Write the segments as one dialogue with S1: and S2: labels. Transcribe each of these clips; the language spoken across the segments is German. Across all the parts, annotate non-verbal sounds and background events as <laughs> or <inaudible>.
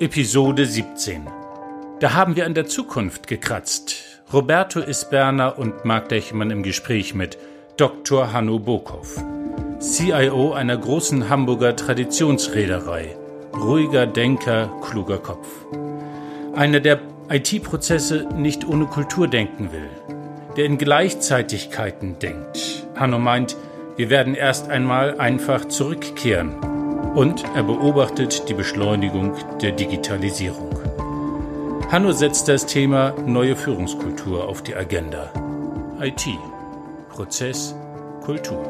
S1: Episode 17. Da haben wir an der Zukunft gekratzt. Roberto Isberner und Marc Dechmann im Gespräch mit Dr. Hanno Bokow, CIO einer großen Hamburger Traditionsreederei. Ruhiger Denker, kluger Kopf. Einer, der IT-Prozesse nicht ohne Kultur denken will. Der in Gleichzeitigkeiten denkt. Hanno meint, wir werden erst einmal einfach zurückkehren. Und er beobachtet die Beschleunigung der Digitalisierung. Hanno setzt das Thema neue Führungskultur auf die Agenda. IT. Prozess, Kultur.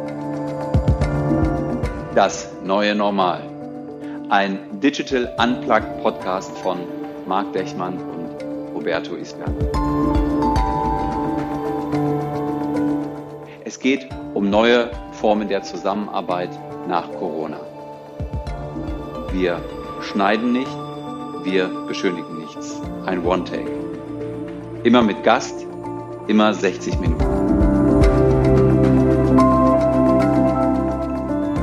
S2: Das neue Normal. Ein Digital Unplugged Podcast von Marc Dechmann und Roberto Isberg. Es geht um neue Formen der Zusammenarbeit nach Corona. Wir schneiden nicht, wir beschönigen nichts. Ein One-Take. Immer mit Gast, immer 60 Minuten.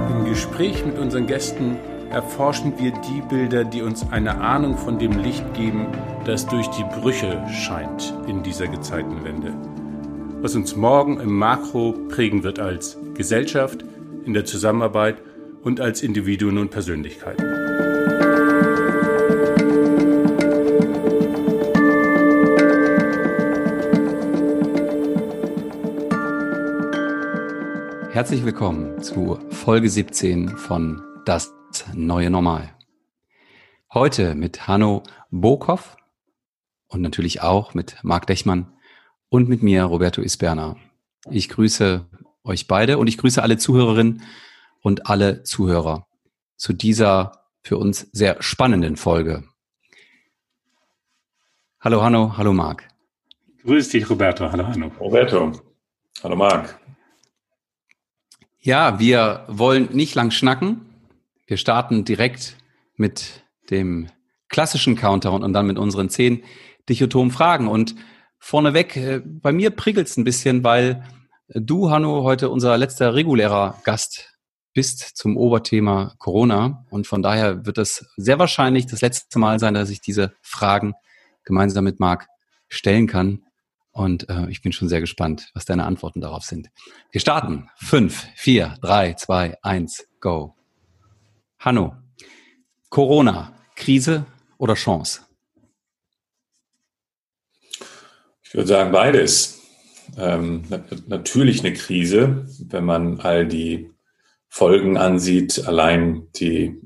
S1: Im Gespräch mit unseren Gästen erforschen wir die Bilder, die uns eine Ahnung von dem Licht geben, das durch die Brüche scheint in dieser Gezeitenwende was uns morgen im Makro prägen wird als Gesellschaft, in der Zusammenarbeit und als Individuen und Persönlichkeiten.
S2: Herzlich willkommen zu Folge 17 von Das neue Normal. Heute mit Hanno Bokow und natürlich auch mit Marc Dechmann und mit mir, Roberto Isberna. Ich grüße euch beide und ich grüße alle Zuhörerinnen und alle Zuhörer zu dieser für uns sehr spannenden Folge. Hallo Hanno, hallo Marc.
S1: Grüß dich, Roberto. Hallo Hanno.
S3: Roberto. Hallo Marc.
S2: Ja, wir wollen nicht lang schnacken. Wir starten direkt mit dem klassischen Countdown und dann mit unseren zehn dichotomen Fragen. Und vorneweg, äh, bei mir prickelt es ein bisschen, weil äh, du, Hanno, heute unser letzter regulärer Gast bist zum Oberthema Corona. Und von daher wird es sehr wahrscheinlich das letzte Mal sein, dass ich diese Fragen gemeinsam mit Marc stellen kann. Und äh, ich bin schon sehr gespannt, was deine Antworten darauf sind. Wir starten. Fünf, vier, drei, zwei, eins, go. Hanno, Corona, Krise oder Chance?
S3: Ich würde sagen beides. Ähm, natürlich eine Krise, wenn man all die Folgen ansieht, allein die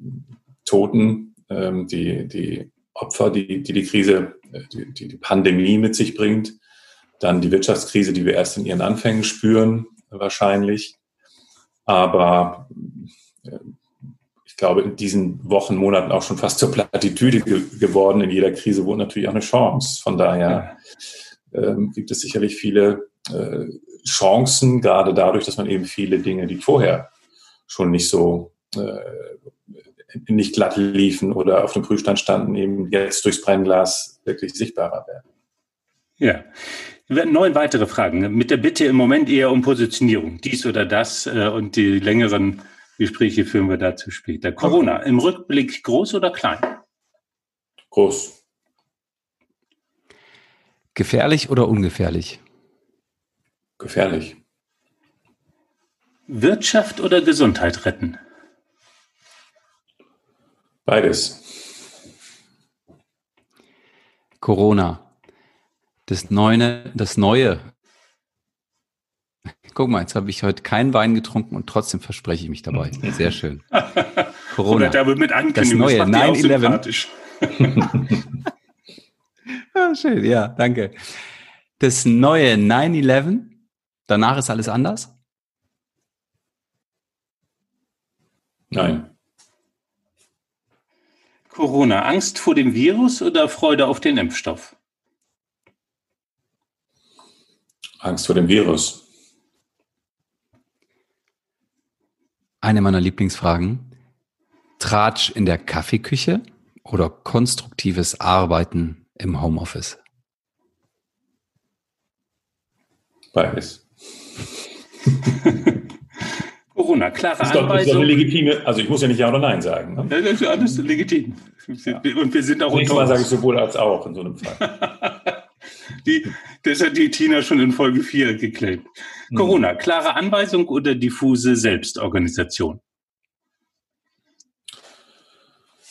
S3: Toten, ähm, die, die Opfer, die, die die Krise, die, die Pandemie mit sich bringt, dann die Wirtschaftskrise, die wir erst in ihren Anfängen spüren, wahrscheinlich. Aber äh, ich glaube, in diesen Wochen, Monaten auch schon fast zur Plattitüde ge geworden. In jeder Krise wohnt natürlich auch eine Chance. Von daher ähm, gibt es sicherlich viele äh, Chancen, gerade dadurch, dass man eben viele Dinge, die vorher schon nicht so äh, nicht glatt liefen oder auf dem Prüfstand standen, eben jetzt durchs Brennglas wirklich sichtbarer werden.
S1: Ja. Wir werden neun weitere Fragen mit der Bitte im Moment eher um Positionierung, dies oder das äh, und die längeren Gespräche führen wir dazu später. Corona, im Rückblick groß oder klein?
S3: Groß.
S2: Gefährlich oder ungefährlich?
S3: Gefährlich.
S1: Wirtschaft oder Gesundheit retten?
S3: Beides.
S2: Corona. Das Neue, das Neue. Guck mal, jetzt habe ich heute keinen Wein getrunken und trotzdem verspreche ich mich dabei. Sehr schön. <laughs>
S1: Corona. Oder da wird mit
S2: Das Neue, 9-11. <laughs> Ah, schön, ja, danke. Das neue 9-11, danach ist alles anders?
S3: Nein.
S1: Corona, Angst vor dem Virus oder Freude auf den Impfstoff?
S3: Angst vor dem Virus.
S2: Eine meiner Lieblingsfragen. Tratsch in der Kaffeeküche oder konstruktives Arbeiten im Homeoffice?
S3: Beides. <laughs> Corona, klare ist doch, Anweisung. Ist doch eine legitime, also ich muss ja nicht Ja oder Nein sagen. Ne?
S1: Das ist alles legitim. Ja. Und wir sind auch
S3: unter Mal sage ich sowohl als auch in so einem Fall. <laughs>
S1: die, das hat die Tina schon in Folge 4 geklärt. Mhm. Corona, klare Anweisung oder diffuse Selbstorganisation?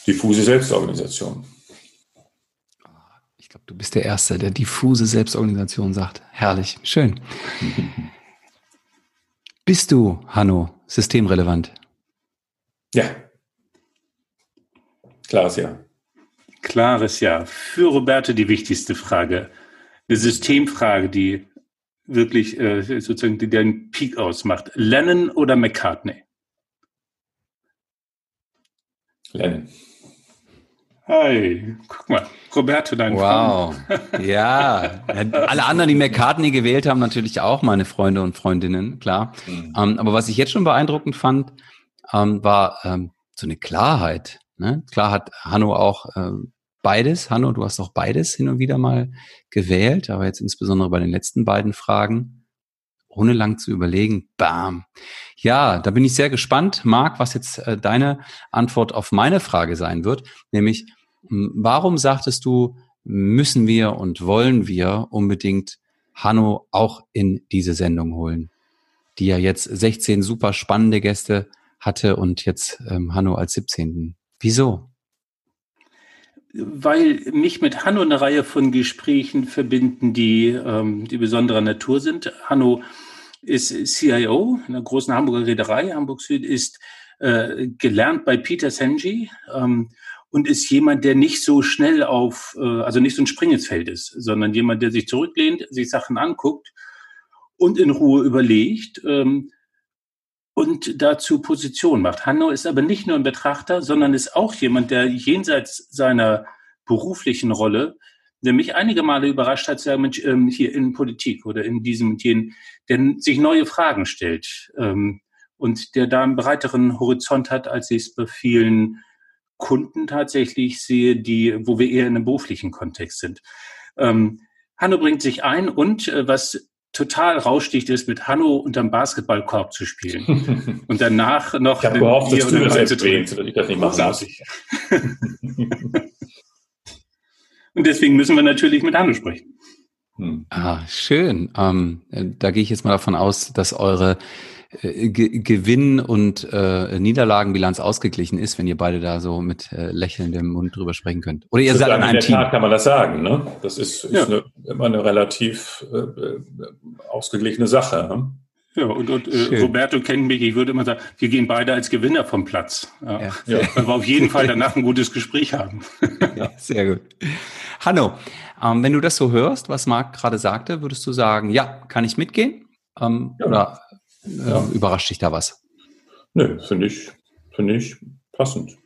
S3: Diffuse Selbstorganisation.
S2: Ich glaube, du bist der Erste, der diffuse Selbstorganisation sagt. Herrlich, schön. <laughs> Bist du, Hanno, systemrelevant?
S3: Ja. Klares Ja.
S1: Klares Ja. Für Roberto die wichtigste Frage. Eine Systemfrage, die wirklich äh, sozusagen die den Peak ausmacht. Lennon oder McCartney?
S3: Lennon.
S1: Hi, guck mal, Roberto, dein
S2: Wow, ja. Alle anderen, die McCartney gewählt haben, natürlich auch meine Freunde und Freundinnen, klar. Mhm. Ähm, aber was ich jetzt schon beeindruckend fand, ähm, war ähm, so eine Klarheit. Ne? Klar hat Hanno auch ähm, beides. Hanno, du hast auch beides hin und wieder mal gewählt, aber jetzt insbesondere bei den letzten beiden Fragen, ohne lang zu überlegen, bam. Ja, da bin ich sehr gespannt, Marc, was jetzt äh, deine Antwort auf meine Frage sein wird, nämlich Warum sagtest du, müssen wir und wollen wir unbedingt Hanno auch in diese Sendung holen, die ja jetzt 16 super spannende Gäste hatte und jetzt ähm, Hanno als 17. Wieso?
S1: Weil mich mit Hanno eine Reihe von Gesprächen verbinden, die, ähm, die besonderer Natur sind. Hanno ist CIO einer großen Hamburger Reederei. Hamburg Süd ist äh, gelernt bei Peter Senji. Ähm, und ist jemand, der nicht so schnell auf, äh, also nicht so ein Springesfeld ist, sondern jemand, der sich zurücklehnt, sich Sachen anguckt und in Ruhe überlegt ähm, und dazu Position macht. Hanno ist aber nicht nur ein Betrachter, sondern ist auch jemand, der jenseits seiner beruflichen Rolle, der mich einige Male überrascht hat, sagen, Mensch, ähm, hier in Politik oder in diesem und jenen, der sich neue Fragen stellt ähm, und der da einen breiteren Horizont hat, als ich es bei vielen Kunden tatsächlich sehe, die, wo wir eher in einem beruflichen Kontext sind. Ähm, Hanno bringt sich ein und äh, was total raussticht ist, mit Hanno unterm Basketballkorb zu spielen. <laughs> und danach noch.
S3: Ich habe gehofft, dass du das erwähnst, dass ich das nicht machen muss. <laughs>
S1: und deswegen müssen wir natürlich mit Hanno sprechen.
S2: Hm. Ah, schön. Ähm, da gehe ich jetzt mal davon aus, dass eure äh, Gewinn- und äh, Niederlagenbilanz ausgeglichen ist, wenn ihr beide da so mit äh, lächelndem Mund drüber sprechen könnt.
S3: Oder ihr seid an einem in der Team. Tat kann man das sagen. Ne? Das ist, ist ja. eine, immer eine relativ äh, äh, ausgeglichene Sache. Ne?
S1: Ja, und, und äh, Roberto kennt mich, ich würde immer sagen, wir gehen beide als Gewinner vom Platz. Ja. Ja. ja. <laughs> Weil wir auf jeden Fall danach ein gutes Gespräch haben. <laughs>
S2: Ja, sehr gut. Hanno, ähm, wenn du das so hörst, was Marc gerade sagte, würdest du sagen, ja, kann ich mitgehen? Ähm, ja. Oder ja. Überrascht dich da was?
S3: Nö, finde ich, finde ich passend.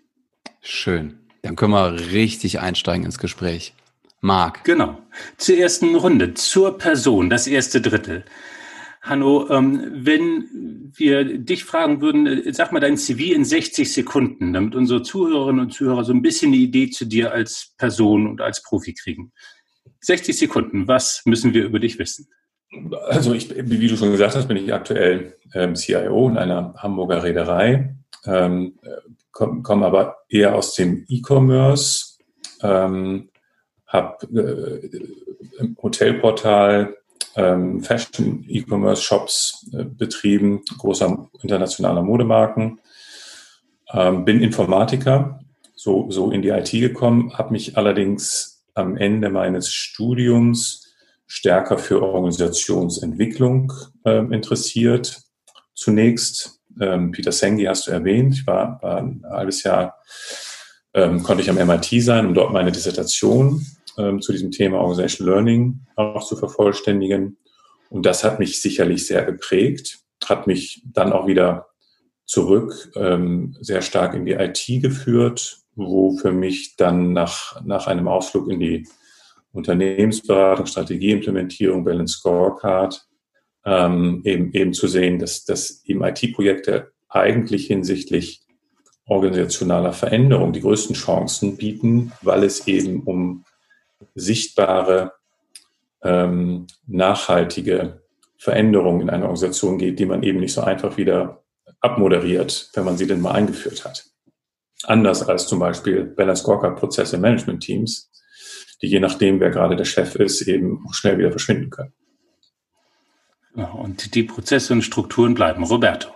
S2: Schön. Dann können wir richtig einsteigen ins Gespräch. Marc.
S1: Genau. Zur ersten Runde, zur Person, das erste Drittel. Hanno, ähm, wenn wir dich fragen würden, äh, sag mal dein CV in 60 Sekunden, damit unsere Zuhörerinnen und Zuhörer so ein bisschen eine Idee zu dir als Person und als Profi kriegen. 60 Sekunden, was müssen wir über dich wissen?
S3: Also ich, wie du schon gesagt hast, bin ich aktuell ähm, CIO in einer Hamburger Reederei, ähm, komme komm aber eher aus dem E-Commerce, ähm, habe äh, Hotelportal ähm, Fashion E-Commerce Shops äh, betrieben, großer internationaler Modemarken, ähm, bin Informatiker, so, so in die IT gekommen, habe mich allerdings am Ende meines Studiums stärker für Organisationsentwicklung äh, interessiert. Zunächst, ähm, Peter Sengi hast du erwähnt, ich war, war ein halbes Jahr, ähm, konnte ich am MIT sein, um dort meine Dissertation ähm, zu diesem Thema Organization Learning auch zu vervollständigen. Und das hat mich sicherlich sehr geprägt, hat mich dann auch wieder zurück ähm, sehr stark in die IT geführt, wo für mich dann nach, nach einem Ausflug in die Unternehmensberatung, Strategieimplementierung, Balance Scorecard, ähm, eben, eben zu sehen, dass, dass eben IT-Projekte eigentlich hinsichtlich organisationaler Veränderung die größten Chancen bieten, weil es eben um sichtbare, ähm, nachhaltige Veränderungen in einer Organisation geht, die man eben nicht so einfach wieder abmoderiert, wenn man sie denn mal eingeführt hat. Anders als zum Beispiel Balance Scorecard-Prozesse Management-Teams, die je nachdem, wer gerade der Chef ist, eben auch schnell wieder verschwinden können.
S1: Und die Prozesse und Strukturen bleiben. Roberto.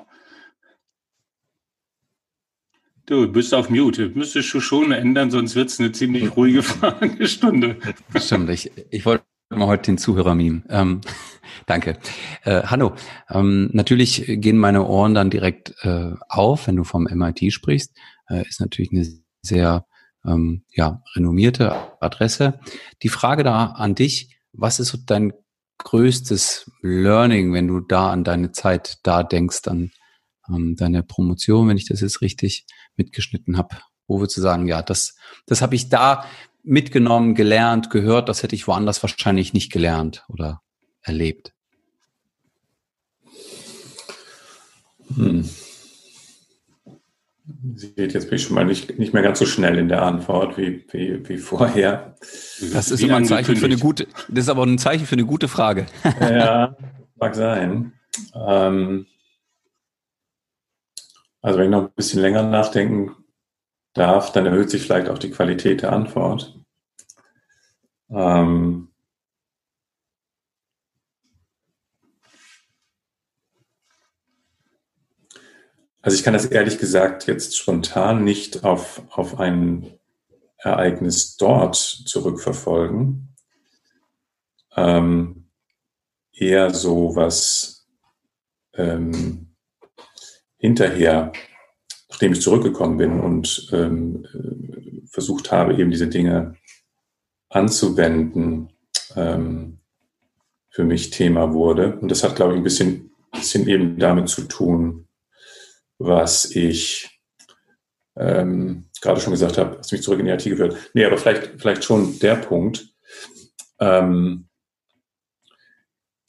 S1: Du bist auf Mute. Müsstest du schon ändern, sonst wird es eine ziemlich ruhige <laughs> Fragestunde.
S2: Stimmt. Ich, ich wollte mal heute den Zuhörer mimen. Ähm, <laughs> danke. Äh, Hanno, ähm, natürlich gehen meine Ohren dann direkt äh, auf, wenn du vom MIT sprichst. Äh, ist natürlich eine sehr ähm, ja, renommierte Adresse. Die Frage da an dich, was ist dein größtes Learning, wenn du da an deine Zeit da denkst, an ähm, deine Promotion, wenn ich das jetzt richtig mitgeschnitten habe? Wo würdest du sagen, ja, das, das habe ich da mitgenommen, gelernt, gehört, das hätte ich woanders wahrscheinlich nicht gelernt oder erlebt?
S3: Hm. Seht, jetzt bin ich schon mal nicht, nicht mehr ganz so schnell in der Antwort wie, wie, wie vorher.
S2: Das ist wie immer ein Zeichen für eine gute, das ist aber ein Zeichen für eine gute Frage.
S3: Ja, <laughs> mag sein. Ähm, also wenn ich noch ein bisschen länger nachdenken darf, dann erhöht sich vielleicht auch die Qualität der Antwort. Ähm, Also ich kann das ehrlich gesagt jetzt spontan nicht auf, auf ein Ereignis dort zurückverfolgen. Ähm, eher so was ähm, hinterher, nachdem ich zurückgekommen bin und ähm, äh, versucht habe, eben diese Dinge anzuwenden, ähm, für mich Thema wurde. Und das hat, glaube ich, ein bisschen, bisschen eben damit zu tun, was ich ähm, gerade schon gesagt habe, was mich zurück in die IT geführt. Nee, aber vielleicht, vielleicht schon der Punkt, ähm,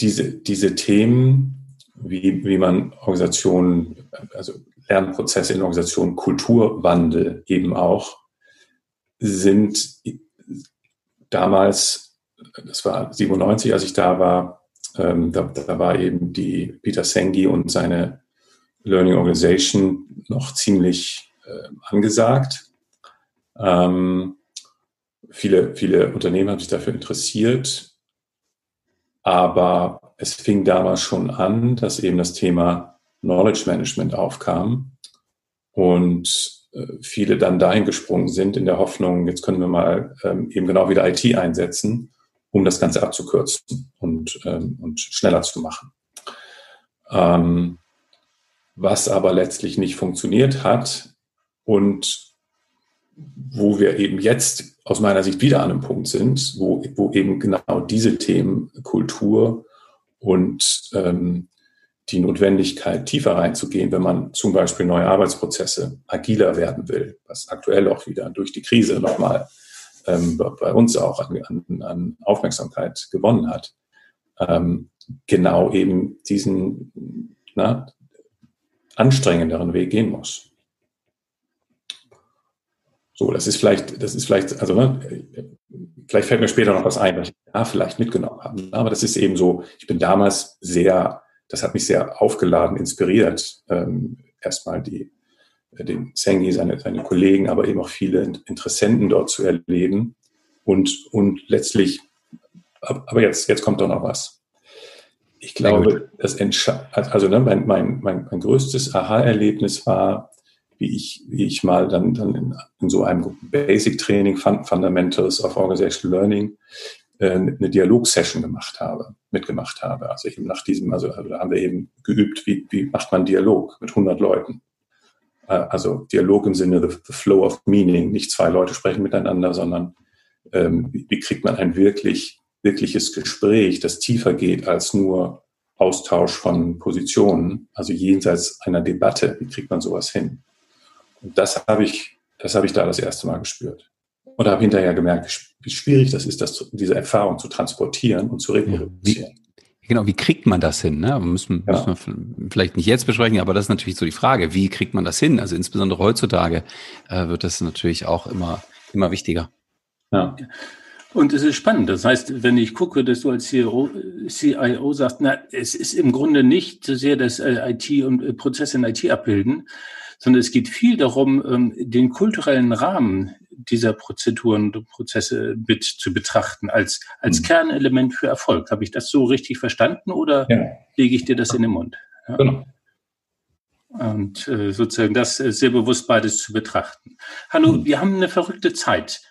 S3: diese, diese Themen, wie, wie man Organisationen, also Lernprozesse in Organisationen, Kulturwandel eben auch, sind damals, das war 97, als ich da war, ähm, da, da war eben die Peter Sengi und seine Learning Organization noch ziemlich äh, angesagt. Ähm, viele, viele Unternehmen haben sich dafür interessiert, aber es fing damals schon an, dass eben das Thema Knowledge Management aufkam und äh, viele dann dahin gesprungen sind in der Hoffnung, jetzt können wir mal ähm, eben genau wieder IT einsetzen, um das Ganze abzukürzen und, ähm, und schneller zu machen. Ähm, was aber letztlich nicht funktioniert hat und wo wir eben jetzt aus meiner Sicht wieder an einem Punkt sind, wo, wo eben genau diese Themen Kultur und ähm, die Notwendigkeit, tiefer reinzugehen, wenn man zum Beispiel neue Arbeitsprozesse agiler werden will, was aktuell auch wieder durch die Krise nochmal ähm, bei uns auch an, an, Aufmerksamkeit gewonnen hat, ähm, genau eben diesen, na, anstrengenderen Weg gehen muss. So, das ist vielleicht, das ist vielleicht, also ne, vielleicht fällt mir später noch was ein, was ich da vielleicht mitgenommen habe. Aber das ist eben so, ich bin damals sehr, das hat mich sehr aufgeladen, inspiriert, ähm, erstmal die, den Sengi, seine, seine Kollegen, aber eben auch viele Interessenten dort zu erleben und, und letztlich, aber jetzt, jetzt kommt doch noch was ich glaube, das also ne, mein, mein, mein, mein größtes Aha-Erlebnis war, wie ich, wie ich mal dann, dann in, in so einem Basic Training Fundamentals of Organizational Learning äh, eine Dialogsession gemacht habe, mitgemacht habe. Also eben nach diesem, also, also da haben wir eben geübt, wie, wie macht man Dialog mit 100 Leuten. Äh, also Dialog im Sinne the, the flow of meaning, nicht zwei Leute sprechen miteinander, sondern ähm, wie, wie kriegt man ein wirklich wirkliches Gespräch, das tiefer geht als nur Austausch von Positionen, also jenseits einer Debatte. Wie kriegt man sowas hin? Und das habe ich, das habe ich da das erste Mal gespürt. Und habe hinterher gemerkt, wie schwierig das ist, das, diese Erfahrung zu transportieren und zu reproduzieren.
S2: Wie, genau, wie kriegt man das hin? Ne? Müssen, ja. müssen wir vielleicht nicht jetzt besprechen, aber das ist natürlich so die Frage, wie kriegt man das hin? Also insbesondere heutzutage äh, wird das natürlich auch immer, immer wichtiger.
S1: Ja. Und es ist spannend. Das heißt, wenn ich gucke, dass du als CIO, CIO sagst, na, es ist im Grunde nicht so sehr das äh, IT und äh, Prozesse in IT abbilden, sondern es geht viel darum, ähm, den kulturellen Rahmen dieser Prozeduren und Prozesse mit zu betrachten als, als mhm. Kernelement für Erfolg. Habe ich das so richtig verstanden oder ja. lege ich dir das in den Mund? Ja? Genau. Und äh, sozusagen das äh, sehr bewusst beides zu betrachten. Hanno, mhm. wir haben eine verrückte Zeit.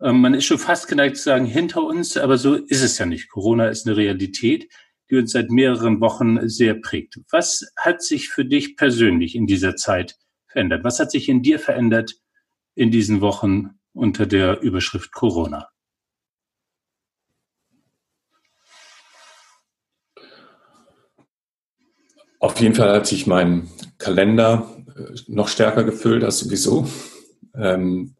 S1: Ähm, man ist schon fast geneigt zu sagen, hinter uns, aber so ist es ja nicht. Corona ist eine Realität, die uns seit mehreren Wochen sehr prägt. Was hat sich für dich persönlich in dieser Zeit verändert? Was hat sich in dir verändert in diesen Wochen unter der Überschrift Corona?
S3: Auf jeden Fall hat sich mein Kalender äh, noch stärker gefüllt als sowieso. Ähm,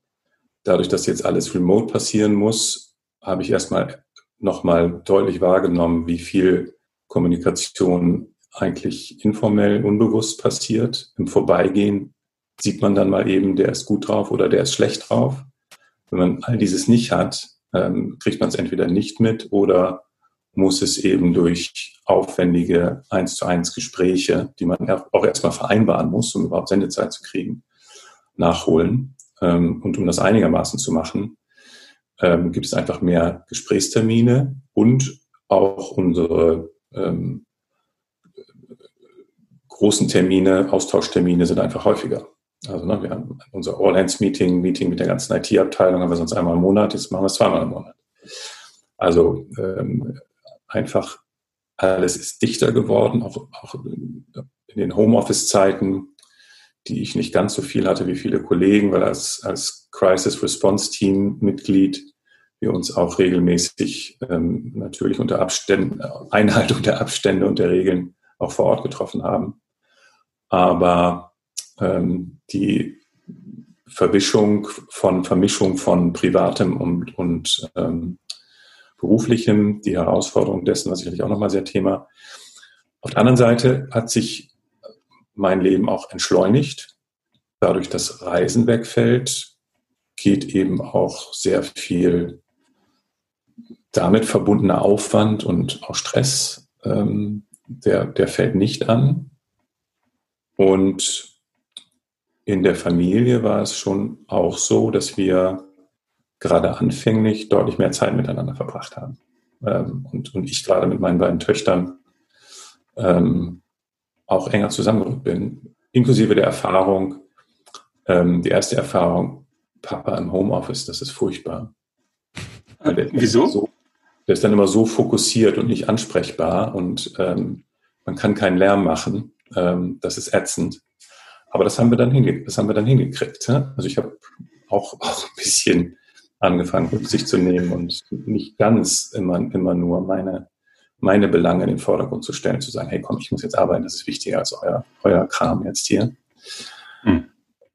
S3: dadurch, dass jetzt alles remote passieren muss, habe ich erstmal nochmal deutlich wahrgenommen, wie viel Kommunikation eigentlich informell, unbewusst passiert. Im Vorbeigehen sieht man dann mal eben, der ist gut drauf oder der ist schlecht drauf. Wenn man all dieses nicht hat, ähm, kriegt man es entweder nicht mit oder muss es eben durch aufwendige eins zu eins Gespräche, die man auch erstmal vereinbaren muss, um überhaupt Sendezeit zu kriegen, nachholen. Ähm, und um das einigermaßen zu machen, ähm, gibt es einfach mehr Gesprächstermine und auch unsere ähm, großen Termine, Austauschtermine sind einfach häufiger. Also ne, wir haben unser All-Hands-Meeting, Meeting mit der ganzen IT-Abteilung haben wir sonst einmal im Monat, jetzt machen wir es zweimal im Monat. Also ähm, einfach alles ist dichter geworden, auch, auch in den Homeoffice-Zeiten die ich nicht ganz so viel hatte wie viele Kollegen, weil als, als Crisis Response Team Mitglied wir uns auch regelmäßig ähm, natürlich unter Abständen, Einhaltung der Abstände und der Regeln auch vor Ort getroffen haben. Aber ähm, die Verwischung von Vermischung von Privatem und, und ähm, Beruflichem, die Herausforderung dessen war sicherlich auch nochmal sehr Thema. Auf der anderen Seite hat sich mein Leben auch entschleunigt. Dadurch, dass Reisen wegfällt, geht eben auch sehr viel damit verbundener Aufwand und auch Stress, ähm, der, der fällt nicht an. Und in der Familie war es schon auch so, dass wir gerade anfänglich deutlich mehr Zeit miteinander verbracht haben. Ähm, und, und ich gerade mit meinen beiden Töchtern ähm, auch enger zusammengerückt bin, inklusive der Erfahrung, ähm, die erste Erfahrung, Papa im Homeoffice, das ist furchtbar.
S1: Der, <laughs> Wieso?
S3: So, der ist dann immer so fokussiert und nicht ansprechbar und ähm, man kann keinen Lärm machen. Ähm, das ist ätzend. Aber das haben wir dann, hinge das haben wir dann hingekriegt. Ne? Also ich habe auch, <laughs> auch ein bisschen angefangen, Rücksicht zu nehmen und nicht ganz immer, immer nur meine meine Belange in den Vordergrund zu stellen, zu sagen, hey komm, ich muss jetzt arbeiten, das ist wichtiger als euer, euer Kram jetzt hier. Hm.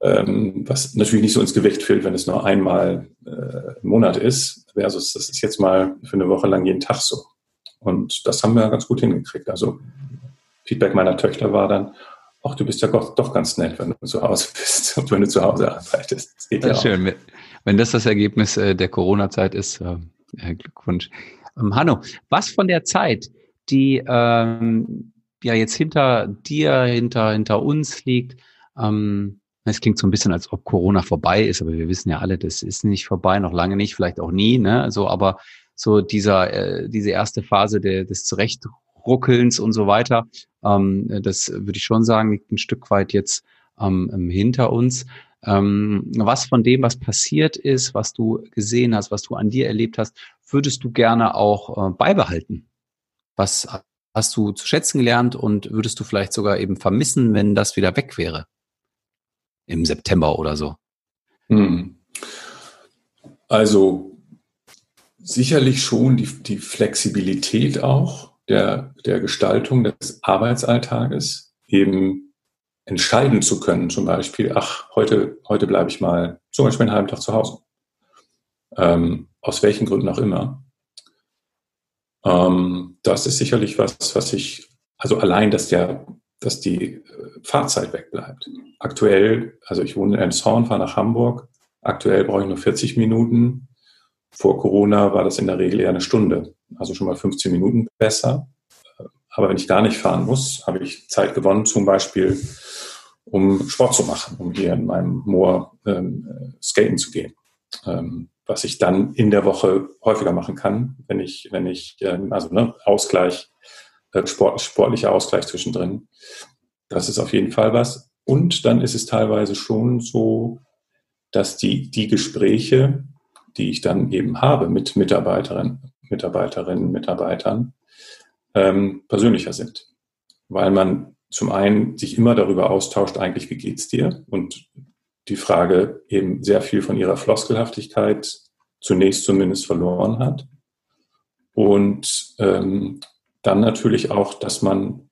S3: Ähm, was natürlich nicht so ins Gewicht fällt, wenn es nur einmal äh, im Monat ist, versus das ist jetzt mal für eine Woche lang jeden Tag so. Und das haben wir ganz gut hingekriegt. Also Feedback meiner Töchter war dann, ach, du bist ja doch, ganz nett, wenn du zu Hause <laughs> bist und wenn du zu Hause arbeitest.
S2: Das geht das ja schön. Auch. Wenn das das Ergebnis äh, der Corona-Zeit ist, äh, Glückwunsch. Ähm, Hanno, was von der Zeit, die ähm, ja jetzt hinter dir, hinter, hinter uns liegt, ähm, es klingt so ein bisschen, als ob Corona vorbei ist, aber wir wissen ja alle, das ist nicht vorbei, noch lange nicht, vielleicht auch nie, ne? So, aber so dieser, äh, diese erste Phase der, des Zurechtruckelns und so weiter, ähm, das würde ich schon sagen, liegt ein Stück weit jetzt ähm, hinter uns. Ähm, was von dem, was passiert ist, was du gesehen hast, was du an dir erlebt hast, würdest du gerne auch äh, beibehalten? Was hast du zu schätzen gelernt und würdest du vielleicht sogar eben vermissen, wenn das wieder weg wäre? Im September oder so? Hm.
S3: Also sicherlich schon die, die Flexibilität auch der, der Gestaltung des Arbeitsalltages, eben entscheiden zu können, zum Beispiel, ach, heute, heute bleibe ich mal zum Beispiel einen halben Tag zu Hause. Ähm, aus welchen Gründen auch immer. Ähm, das ist sicherlich was, was ich, also allein, dass der, dass die äh, Fahrzeit wegbleibt. Aktuell, also ich wohne in Elmshorn, fahre nach Hamburg. Aktuell brauche ich nur 40 Minuten vor Corona war das in der Regel eher eine Stunde, also schon mal 15 Minuten besser. Aber wenn ich gar nicht fahren muss, habe ich Zeit gewonnen, zum Beispiel um Sport zu machen, um hier in meinem Moor ähm, skaten zu gehen. Ähm, was ich dann in der Woche häufiger machen kann, wenn ich, wenn ich, ähm, also ne, Ausgleich, äh, Sport, sportlicher Ausgleich zwischendrin. Das ist auf jeden Fall was. Und dann ist es teilweise schon so, dass die, die Gespräche, die ich dann eben habe mit Mitarbeiterinnen, Mitarbeiterinnen, Mitarbeitern, ähm, persönlicher sind. Weil man zum einen sich immer darüber austauscht, eigentlich, wie geht's dir? Und die Frage eben sehr viel von ihrer Floskelhaftigkeit zunächst zumindest verloren hat. Und ähm, dann natürlich auch, dass man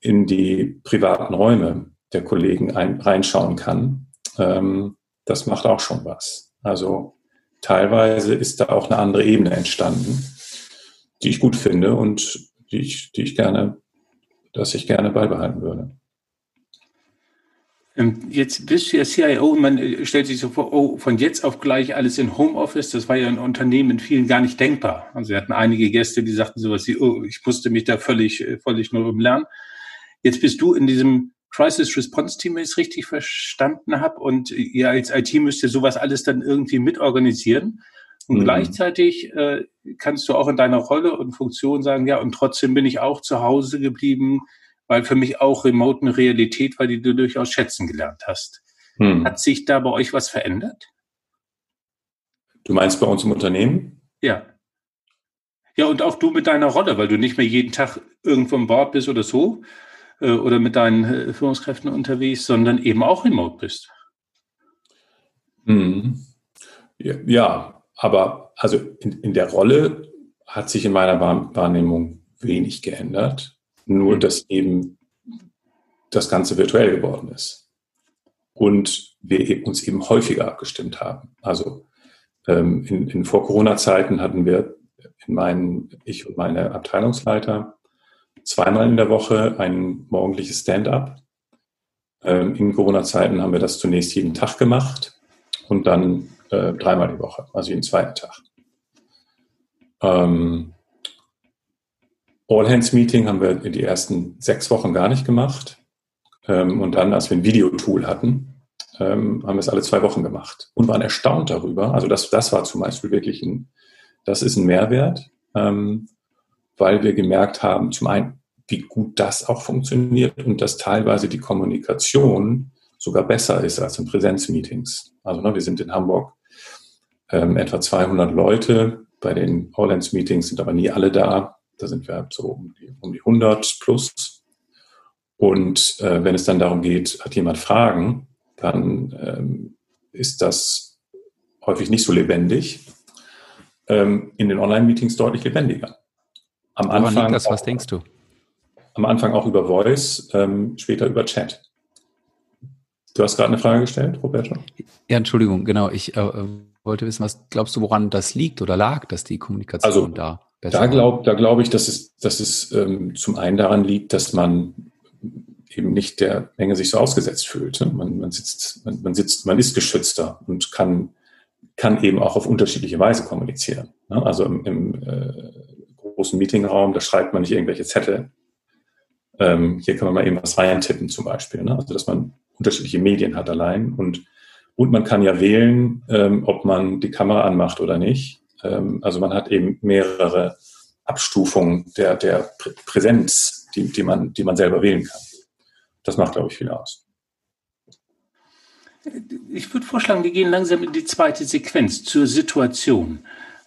S3: in die privaten Räume der Kollegen ein, reinschauen kann. Ähm, das macht auch schon was. Also teilweise ist da auch eine andere Ebene entstanden, die ich gut finde und die ich, die ich gerne, dass ich gerne beibehalten würde.
S1: Ähm, jetzt bist du ja CIO und man äh, stellt sich so vor, oh, von jetzt auf gleich alles in Homeoffice. Das war ja in Unternehmen in vielen gar nicht denkbar. Also wir hatten einige Gäste, die sagten sowas wie, oh, ich musste mich da völlig, äh, völlig nur umlernen. Jetzt bist du in diesem Crisis Response Team, wenn ich es richtig verstanden habe. Und ihr als IT müsst ihr sowas alles dann irgendwie mitorganisieren. Und mhm. gleichzeitig äh, kannst du auch in deiner Rolle und Funktion sagen, ja, und trotzdem bin ich auch zu Hause geblieben, weil für mich auch Remote eine Realität war, die du durchaus schätzen gelernt hast. Mhm. Hat sich da bei euch was verändert?
S3: Du meinst bei uns im Unternehmen?
S1: Ja. Ja, und auch du mit deiner Rolle, weil du nicht mehr jeden Tag irgendwo im Bord bist oder so, äh, oder mit deinen äh, Führungskräften unterwegs, sondern eben auch remote bist.
S3: Mhm. Ja, ja, aber also in, in, der Rolle hat sich in meiner Wahrnehmung wenig geändert, nur mhm. dass eben das Ganze virtuell geworden ist und wir uns eben häufiger abgestimmt haben. Also ähm, in, in Vor-Corona-Zeiten hatten wir in meinen, ich und meine Abteilungsleiter zweimal in der Woche ein morgendliches Stand-up. Ähm, in Corona-Zeiten haben wir das zunächst jeden Tag gemacht und dann äh, dreimal die Woche, also jeden zweiten Tag. Ähm, All-Hands-Meeting haben wir in die ersten sechs Wochen gar nicht gemacht. Ähm, und dann, als wir ein Videotool hatten, ähm, haben wir es alle zwei Wochen gemacht und waren erstaunt darüber. Also das, das war zum Beispiel wirklich ein, das ist ein Mehrwert. Ähm, weil wir gemerkt haben, zum einen, wie gut das auch funktioniert und dass teilweise die Kommunikation sogar besser ist als in Präsenzmeetings. Also ne, wir sind in Hamburg ähm, etwa 200 Leute. Bei den Hollands-Meetings sind aber nie alle da. Da sind wir so um die, um die 100 plus. Und äh, wenn es dann darum geht, hat jemand Fragen, dann ähm, ist das häufig nicht so lebendig. Ähm, in den Online-Meetings deutlich lebendiger.
S2: Am Anfang. Liegt das, was denkst du?
S3: Am Anfang auch über Voice, ähm, später über Chat. Du hast gerade eine Frage gestellt, Roberto?
S2: Ja, Entschuldigung, genau. Ich äh, wollte wissen, was glaubst du, woran das liegt oder lag, dass die Kommunikation
S3: also,
S2: da
S3: besser da glaub, Da glaube ich, dass es, dass es ähm, zum einen daran liegt, dass man eben nicht der Menge sich so ausgesetzt fühlt. Ne? Man, man, sitzt, man, man sitzt, man ist geschützter und kann, kann eben auch auf unterschiedliche Weise kommunizieren. Ne? Also im, im äh, großen Meetingraum, da schreibt man nicht irgendwelche Zettel. Ähm, hier kann man mal eben was reintippen zum Beispiel. Ne? Also dass man unterschiedliche Medien hat allein und und man kann ja wählen, ähm, ob man die Kamera anmacht oder nicht. Ähm, also man hat eben mehrere Abstufungen der, der Präsenz, die, die, man, die man selber wählen kann. Das macht, glaube ich, viel aus.
S1: Ich würde vorschlagen, wir gehen langsam in die zweite Sequenz zur Situation.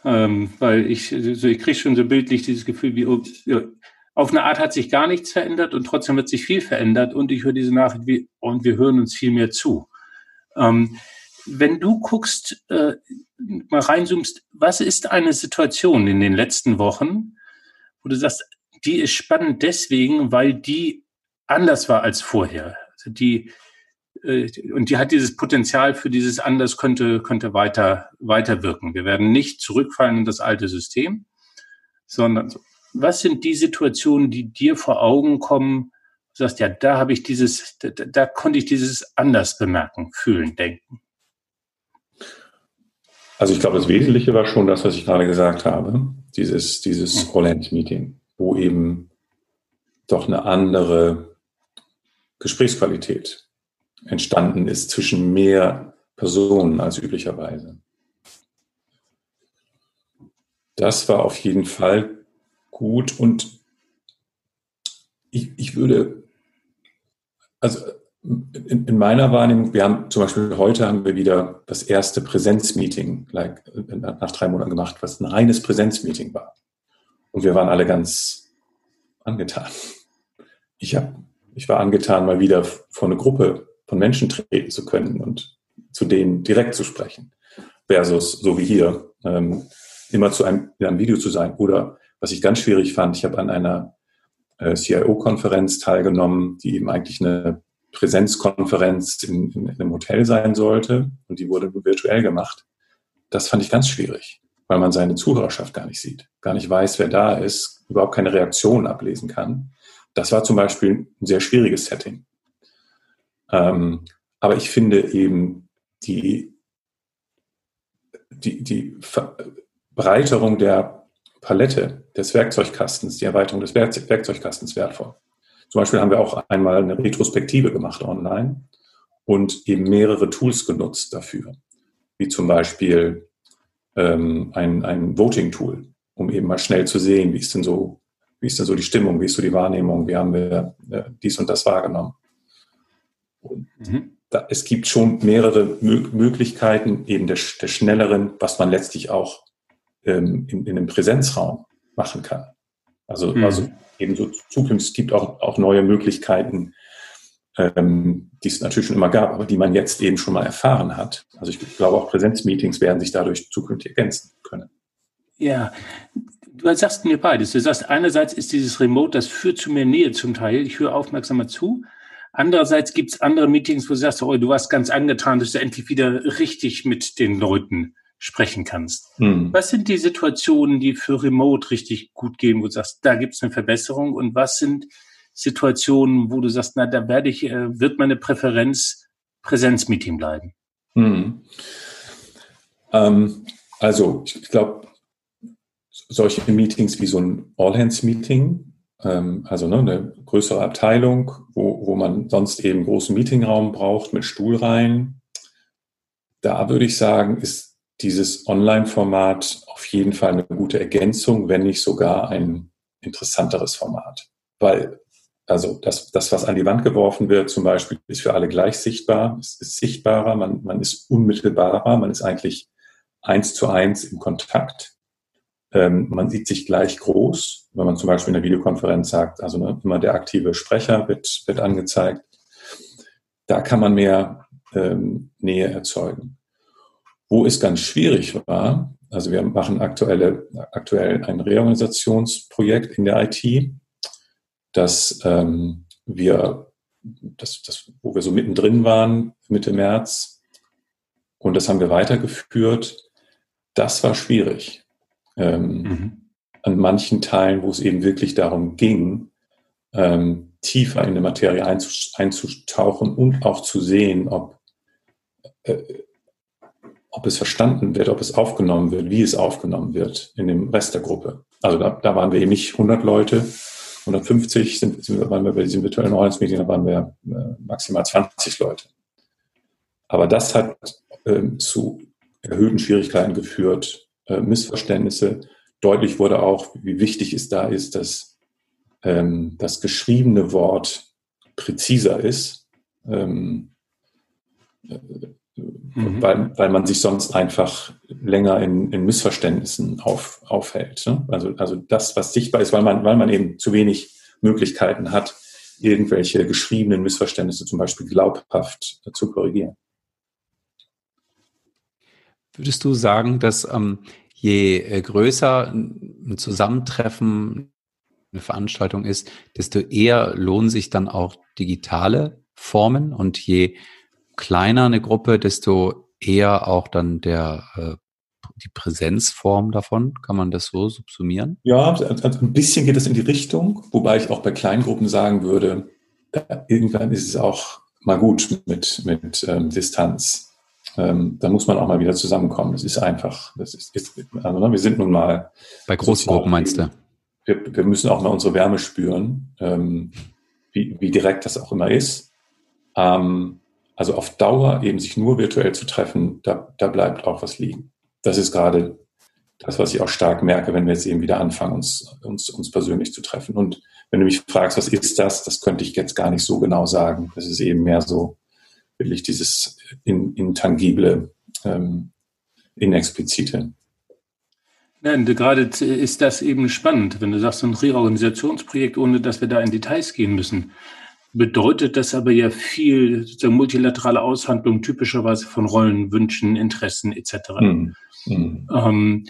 S1: Ähm, weil ich, so, ich kriege schon so bildlich dieses Gefühl, wie oh, auf eine Art hat sich gar nichts verändert und trotzdem wird sich viel verändert und ich höre diese Nachricht wie, und wir hören uns viel mehr zu. Ähm, wenn du guckst, äh, mal reinzoomst, was ist eine Situation in den letzten Wochen, wo du sagst, die ist spannend deswegen, weil die anders war als vorher. Also die, äh, und die hat dieses Potenzial für dieses anders könnte, könnte weiter, weiter wirken. Wir werden nicht zurückfallen in das alte System, sondern was sind die Situationen, die dir vor Augen kommen, du sagst, ja, da habe ich dieses, da, da konnte ich dieses anders bemerken, fühlen, denken.
S3: Also ich glaube, das Wesentliche war schon das, was ich gerade gesagt habe, dieses, dieses All-Hands-Meeting, wo eben doch eine andere Gesprächsqualität entstanden ist zwischen mehr Personen als üblicherweise. Das war auf jeden Fall gut und ich, ich würde, also in, in, meiner Wahrnehmung, wir haben zum Beispiel heute haben wir wieder das erste Präsenzmeeting like, nach drei Monaten gemacht, was ein reines Präsenzmeeting war. Und wir waren alle ganz angetan. Ich, hab, ich war angetan, mal wieder vor eine Gruppe von Menschen treten zu können und zu denen direkt zu sprechen. Versus, so wie hier, ähm, immer zu einem, in einem Video zu sein. Oder was ich ganz schwierig fand, ich habe an einer äh, CIO-Konferenz teilgenommen, die eben eigentlich eine Präsenzkonferenz in, in, in, einem Hotel sein sollte und die wurde virtuell gemacht. Das fand ich ganz schwierig, weil man seine Zuhörerschaft gar nicht sieht, gar nicht weiß, wer da ist, überhaupt keine Reaktion ablesen kann. Das war zum Beispiel ein sehr schwieriges Setting. Ähm, aber ich finde eben die, die, die Breiterung der Palette des Werkzeugkastens, die Erweiterung des Werkzeugkastens wertvoll. Zum Beispiel haben wir auch einmal eine Retrospektive gemacht online und eben mehrere Tools genutzt dafür, wie zum Beispiel ähm, ein, ein Voting-Tool, um eben mal schnell zu sehen, wie ist denn so, wie ist denn so die Stimmung, wie ist so die Wahrnehmung, wie haben wir äh, dies und das wahrgenommen. Und mhm. da, es gibt schon mehrere Mö Möglichkeiten eben der, der schnelleren, was man letztlich auch ähm, in, in einem Präsenzraum machen kann. Also, mhm. also ebenso zukünftig gibt auch, auch neue Möglichkeiten, ähm, die es natürlich schon immer gab, aber die man jetzt eben schon mal erfahren hat. Also ich glaube auch Präsenzmeetings werden sich dadurch zukünftig ergänzen können.
S1: Ja, du sagst mir beides. Du sagst, einerseits ist dieses Remote, das führt zu mehr Nähe zum Teil. Ich höre aufmerksamer zu. Andererseits gibt es andere Meetings, wo du sagst, oh, du warst ganz angetan, dass du endlich wieder richtig mit den Leuten sprechen kannst. Hm. Was sind die Situationen, die für Remote richtig gut gehen, wo du sagst, da gibt es eine Verbesserung? Und was sind Situationen, wo du sagst, na, da werde ich, äh, wird meine Präferenz Präsenzmeeting bleiben? Hm.
S3: Ähm, also, ich glaube, solche Meetings wie so ein All-Hands-Meeting, ähm, also ne, eine größere Abteilung, wo, wo man sonst eben großen Meetingraum braucht mit Stuhlreihen, da würde ich sagen, ist dieses Online-Format auf jeden Fall eine gute Ergänzung, wenn nicht sogar ein interessanteres Format. Weil, also das, das, was an die Wand geworfen wird, zum Beispiel, ist für alle gleich sichtbar, es ist sichtbarer, man, man ist unmittelbarer, man ist eigentlich eins zu eins im Kontakt. Ähm, man sieht sich gleich groß, wenn man zum Beispiel in der Videokonferenz sagt, also ne, immer der aktive Sprecher wird, wird angezeigt. Da kann man mehr ähm, Nähe erzeugen. Wo es ganz schwierig war, also wir machen aktuelle, aktuell ein Reorganisationsprojekt in der IT, dass ähm, wir, das, das, wo wir so mittendrin waren, Mitte März, und das haben wir weitergeführt. Das war schwierig. Ähm, mhm. An manchen Teilen, wo es eben wirklich darum ging, ähm, tiefer in die Materie einzutauchen und auch zu sehen, ob äh, ob es verstanden wird, ob es aufgenommen wird, wie es aufgenommen wird in dem Rest der Gruppe. Also da, da waren wir eben nicht 100 Leute, 150 sind, sind, waren wir bei diesem virtuellen Ordnungsmeeting, da waren wir äh, maximal 20 Leute. Aber das hat äh, zu erhöhten Schwierigkeiten geführt, äh, Missverständnisse. Deutlich wurde auch, wie wichtig es da ist, dass ähm, das geschriebene Wort präziser ist. Ähm, mhm. weil, weil man sich sonst einfach länger in, in Missverständnissen auf, aufhält. Ne? Also, also das, was sichtbar ist, weil man, weil man eben zu wenig Möglichkeiten hat, irgendwelche geschriebenen Missverständnisse zum Beispiel glaubhaft zu korrigieren.
S2: Würdest du sagen, dass ähm, je äh, größer ein Zusammentreffen, eine Veranstaltung ist, desto eher lohnen sich dann auch digitale Formen und je kleiner eine Gruppe, desto eher auch dann der äh, die Präsenzform davon. Kann man das so subsumieren?
S3: Ja, also ein bisschen geht es in die Richtung, wobei ich auch bei Kleingruppen sagen würde, irgendwann ist es auch mal gut mit, mit ähm, Distanz. ähm, da muss man auch mal wieder zusammenkommen. Das ist einfach, das ist, ist also, ne, wir sind nun mal.
S2: Bei großen Gruppen meinst du?
S3: Wir, wir, müssen auch mal unsere Wärme spüren, ähm, wie, wie direkt das auch immer ist. Ähm, also auf Dauer eben sich nur virtuell zu treffen, da, da bleibt auch was liegen. Das ist gerade das, was ich auch stark merke, wenn wir jetzt eben wieder anfangen, uns, uns, uns persönlich zu treffen. Und wenn du mich fragst, was ist das, das könnte ich jetzt gar nicht so genau sagen. Das ist eben mehr so wirklich dieses intangible, ähm, inexplizite.
S1: Nein, gerade ist das eben spannend, wenn du sagst, so ein Reorganisationsprojekt, ohne dass wir da in Details gehen müssen. Bedeutet das aber ja viel so multilaterale Aushandlung typischerweise von Rollen, Wünschen, Interessen etc. Mhm. Mhm. Ähm,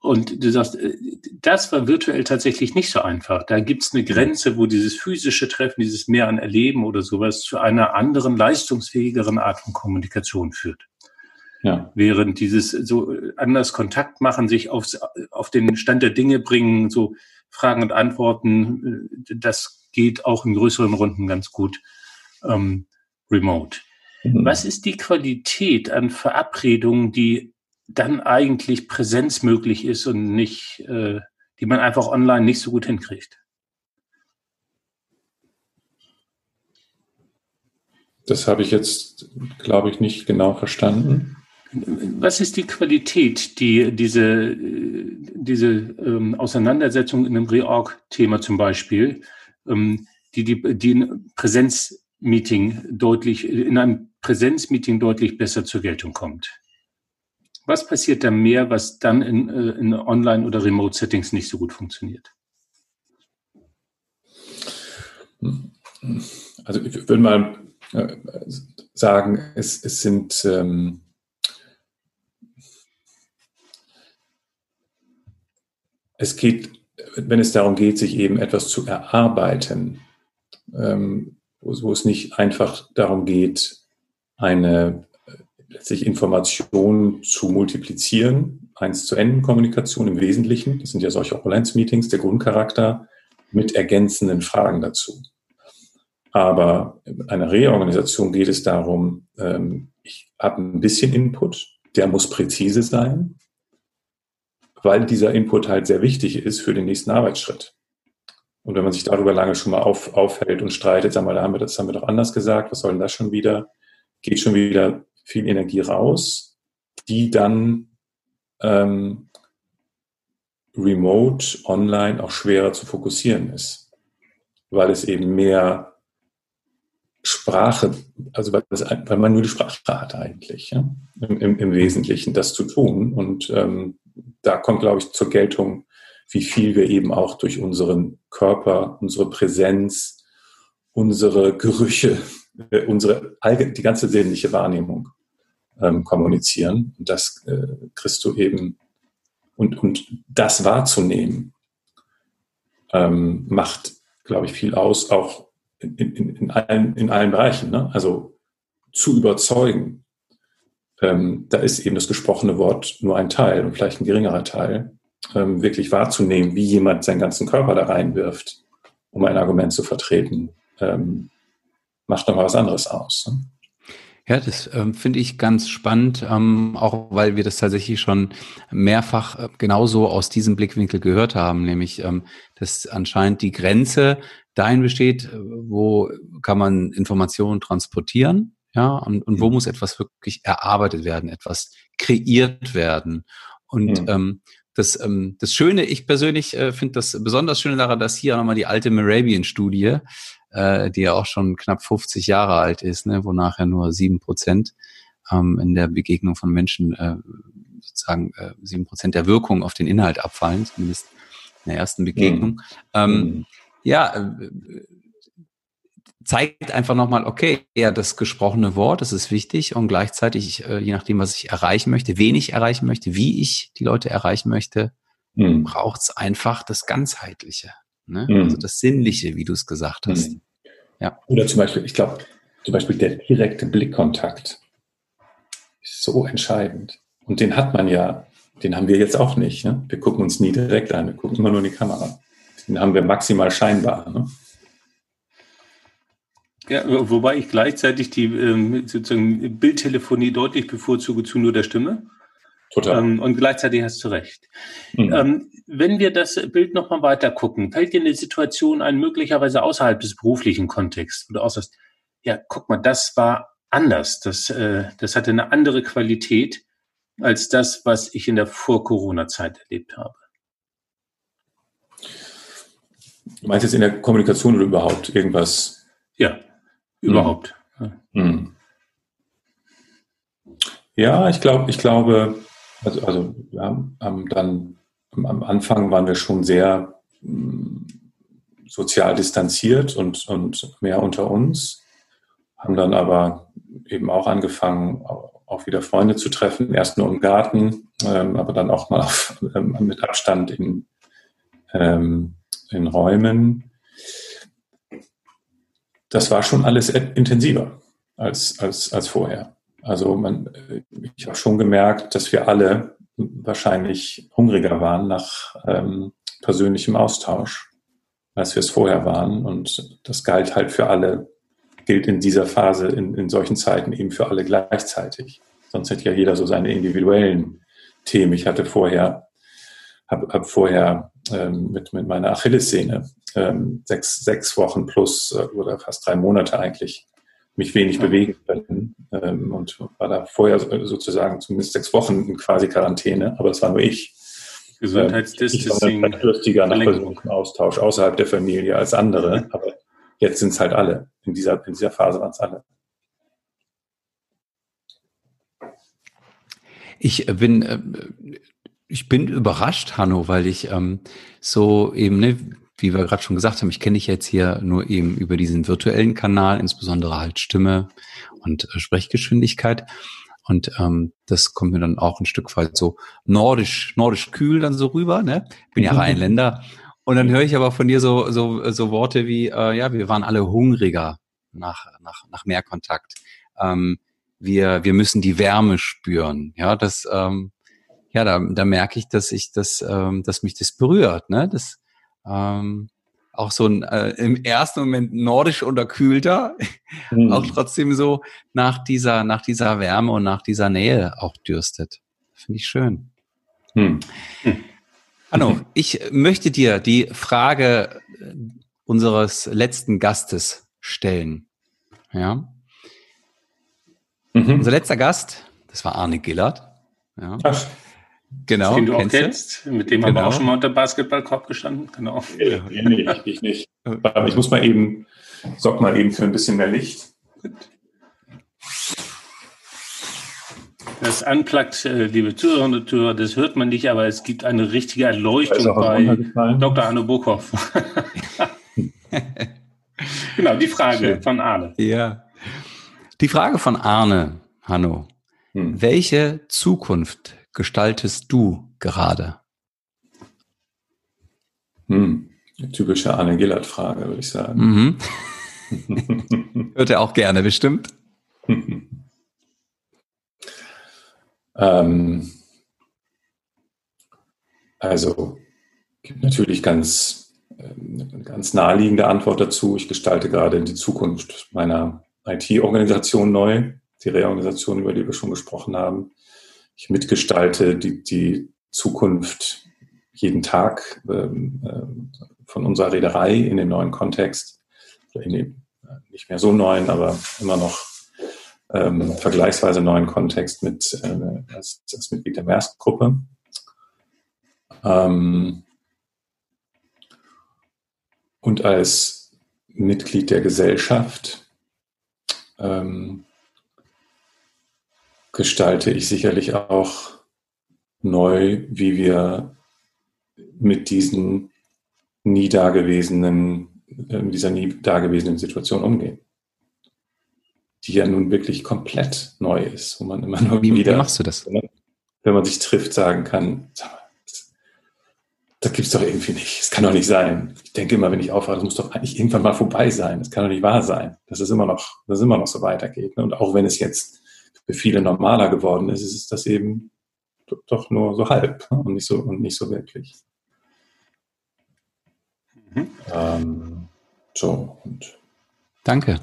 S1: und du sagst, äh, das war virtuell tatsächlich nicht so einfach. Da gibt es eine Grenze, wo dieses physische Treffen, dieses Mehr an Erleben oder sowas zu einer anderen, leistungsfähigeren Art von Kommunikation führt. Ja. Während dieses so anders Kontakt machen, sich aufs, auf den Stand der Dinge bringen, so Fragen und Antworten, äh, das geht auch in größeren Runden ganz gut ähm, remote. Mhm. Was ist die Qualität an Verabredungen, die dann eigentlich Präsenz möglich ist und nicht, äh, die man einfach online nicht so gut hinkriegt.
S3: Das habe ich jetzt, glaube ich, nicht genau verstanden.
S1: Was ist die Qualität, die diese, diese ähm, Auseinandersetzung in einem Reorg-Thema zum Beispiel, ähm, die, die, die ein Präsenzmeeting deutlich, in einem Präsenzmeeting deutlich besser zur Geltung kommt? Was passiert da mehr, was dann in, äh, in Online- oder Remote-Settings nicht so gut funktioniert?
S3: Also ich würde mal äh, sagen, es, es sind ähm, es geht, wenn es darum geht, sich eben etwas zu erarbeiten, ähm, wo, wo, es nicht einfach darum geht, eine letztlich Informationen zu multiplizieren, eins zu Enden Kommunikation im Wesentlichen. Das sind ja solche Opulenz-Meetings, der Grundcharakter mit ergänzenden Fragen dazu. Aber in einer Reorganisation geht es darum, ähm, ich habe ein bisschen Input, der muss präzise sein, weil dieser Input halt sehr wichtig ist für den nächsten Arbeitsschritt. Und wenn man sich darüber lange schon mal auf, aufhält und streitet, sagen wir, da haben wir, das haben wir doch anders gesagt, was soll denn das schon wieder? Geht schon wieder viel Energie raus, die dann ähm, remote, online auch schwerer zu fokussieren ist, weil es eben mehr Sprache, also weil, das, weil man nur die Sprache hat eigentlich, ja? Im, im, Im, Wesentlichen das zu tun. Und ähm, da kommt, glaube ich, zur Geltung, wie viel wir eben auch durch unseren Körper, unsere Präsenz, unsere Gerüche, äh, unsere die ganze sinnliche Wahrnehmung ähm, kommunizieren. Und das äh, kriegst du eben, und, und das wahrzunehmen, ähm, macht, glaube ich, viel aus, auch in, in, in, allen, in allen Bereichen. Ne? Also zu überzeugen. Ähm, da ist eben das gesprochene Wort nur ein Teil und vielleicht ein geringerer Teil. Ähm, wirklich wahrzunehmen, wie jemand seinen ganzen Körper da reinwirft, um ein Argument zu vertreten, ähm, macht nochmal was anderes aus. Ne?
S2: Ja, das ähm, finde ich ganz spannend, ähm, auch weil wir das tatsächlich schon mehrfach äh, genauso aus diesem Blickwinkel gehört haben, nämlich, ähm, dass anscheinend die Grenze dahin besteht, äh, wo kann man Informationen transportieren, ja, und, und wo mhm. muss etwas wirklich erarbeitet werden, etwas kreiert werden. Und mhm. ähm, das, ähm, das Schöne, ich persönlich äh, finde das besonders Schöne daran, dass hier nochmal die alte Moravian-Studie äh, die ja auch schon knapp 50 Jahre alt ist, ne, wo nachher nur sieben Prozent ähm, in der Begegnung von Menschen äh, sozusagen äh, sieben Prozent der Wirkung auf den Inhalt abfallen, zumindest in der ersten Begegnung. Mhm. Ähm, mhm. Ja, äh, zeigt einfach nochmal, okay, ja, das gesprochene Wort, das ist wichtig und gleichzeitig, äh, je nachdem, was ich erreichen möchte, wen ich erreichen möchte, wie ich die Leute erreichen möchte, mhm. braucht es einfach das Ganzheitliche. Ne? Mhm. Also das Sinnliche, wie du es gesagt hast. Mhm.
S3: Ja. Oder zum Beispiel, ich glaube, zum Beispiel der direkte Blickkontakt ist so entscheidend. Und den hat man ja, den haben wir jetzt auch nicht. Ne? Wir gucken uns nie direkt an, wir gucken immer nur in die Kamera. Den haben wir maximal scheinbar. Ne?
S1: Ja, wobei ich gleichzeitig die ähm, sozusagen Bildtelefonie deutlich bevorzuge zu nur der Stimme. Total. Ähm, und gleichzeitig hast du recht. Mhm. Ähm, wenn wir das Bild nochmal weiter gucken, fällt dir eine Situation ein, möglicherweise außerhalb des beruflichen Kontexts, wo du aussagst, ja, guck mal, das war anders. Das, äh, das hatte eine andere Qualität als das, was ich in der Vor-Corona-Zeit erlebt habe.
S3: Du meinst jetzt in der Kommunikation oder überhaupt irgendwas?
S1: Ja, überhaupt. Mhm.
S3: Ja, ich glaube, ich glaube, also, also wir haben, haben dann am Anfang waren wir schon sehr mh, sozial distanziert und, und mehr unter uns, haben dann aber eben auch angefangen, auch wieder Freunde zu treffen, erst nur im Garten, ähm, aber dann auch mal auf, ähm, <laughs> mit Abstand in, ähm, in Räumen. Das war schon alles intensiver als, als, als vorher. Also man, ich habe schon gemerkt, dass wir alle wahrscheinlich hungriger waren nach ähm, persönlichem Austausch, als wir es vorher waren. Und das galt halt für alle, gilt in dieser Phase, in, in solchen Zeiten eben für alle gleichzeitig. Sonst hätte ja jeder so seine individuellen Themen. Ich hatte vorher, habe hab vorher ähm, mit, mit meiner Achillessehne ähm, sechs, sechs Wochen plus äh, oder fast drei Monate eigentlich mich wenig bewegen können ähm, und war da vorher sozusagen zumindest sechs Wochen in quasi Quarantäne, aber das war nur ich.
S1: Gesundheitsdistancing.
S3: Ähm, ich war nach Austausch außerhalb der Familie als andere, aber jetzt sind es halt alle. In dieser, in dieser Phase waren es alle.
S2: Ich bin, äh, ich bin überrascht, Hanno, weil ich ähm, so eben, ne, wie wir gerade schon gesagt haben, ich kenne dich jetzt hier nur eben über diesen virtuellen Kanal, insbesondere halt Stimme und äh, Sprechgeschwindigkeit. Und ähm, das kommt mir dann auch ein Stück weit so nordisch, nordisch kühl dann so rüber. Ne? Bin ja <laughs> Rheinländer. Und dann höre ich aber von dir so, so, so Worte wie, äh, ja, wir waren alle hungriger nach, nach, nach mehr Kontakt. Ähm, wir, wir müssen die Wärme spüren. Ja, das, ähm, ja, da, da merke ich, dass ich das, ähm, dass mich das berührt. Ne? Das, ähm, auch so ein äh, im ersten Moment nordisch unterkühlter, mhm. auch trotzdem so nach dieser, nach dieser Wärme und nach dieser Nähe auch dürstet. Finde ich schön. Mhm. Hanno, ich möchte dir die Frage äh, unseres letzten Gastes stellen. Ja. Mhm. Unser letzter Gast, das war Arne Gillard. Ja. Ach.
S1: Genau. Den du auch kennst. Mit dem genau. haben wir auch genau. schon mal unter Basketballkorb gestanden. Genau. <laughs>
S3: Nee, nee, ich, ich nicht. Aber ich muss mal eben, sorg mal eben für ein bisschen mehr Licht.
S1: Das Unplugged, äh, liebe Zuhörerinnen und Zuhörer, das hört man nicht, aber es gibt eine richtige Erleuchtung bei Dr. Arno Burkhoff. <laughs> genau, die Frage Schön. von Arne.
S2: Ja. Die Frage von Arne, Hanno. Hm. Welche Zukunft gestaltest du gerade?
S3: Hm. Typische Anne Gillard-Frage, würde ich sagen.
S2: Mhm. <laughs> Hört er auch gerne, bestimmt. <laughs>
S3: ähm, also, gibt natürlich ganz, eine ähm, ganz naheliegende Antwort dazu. Ich gestalte gerade die Zukunft meiner IT-Organisation neu, die Reorganisation, über die wir schon gesprochen haben ich mitgestalte die, die Zukunft jeden Tag ähm, äh, von unserer Reederei in dem neuen Kontext, in dem äh, nicht mehr so neuen, aber immer noch ähm, vergleichsweise neuen Kontext mit äh, als, als Mitglied der Maersk-Gruppe. Ähm, und als Mitglied der Gesellschaft ähm, gestalte ich sicherlich auch neu, wie wir mit diesen nie dagewesenen, äh, dieser nie dagewesenen Situation umgehen. Die ja nun wirklich komplett neu ist, wo man immer nur
S2: wie, wieder. Wie machst du das?
S3: Wenn man sich trifft, sagen kann, das gibt es doch irgendwie nicht. Es kann doch nicht sein. Ich denke immer, wenn ich aufwache, das muss doch eigentlich irgendwann mal vorbei sein. Das kann doch nicht wahr sein, dass es immer noch, dass es immer noch so weitergeht. Und auch wenn es jetzt für viele normaler geworden ist, ist das eben doch nur so halb und nicht so und nicht so wirklich. Mhm. Ähm, so und
S2: danke.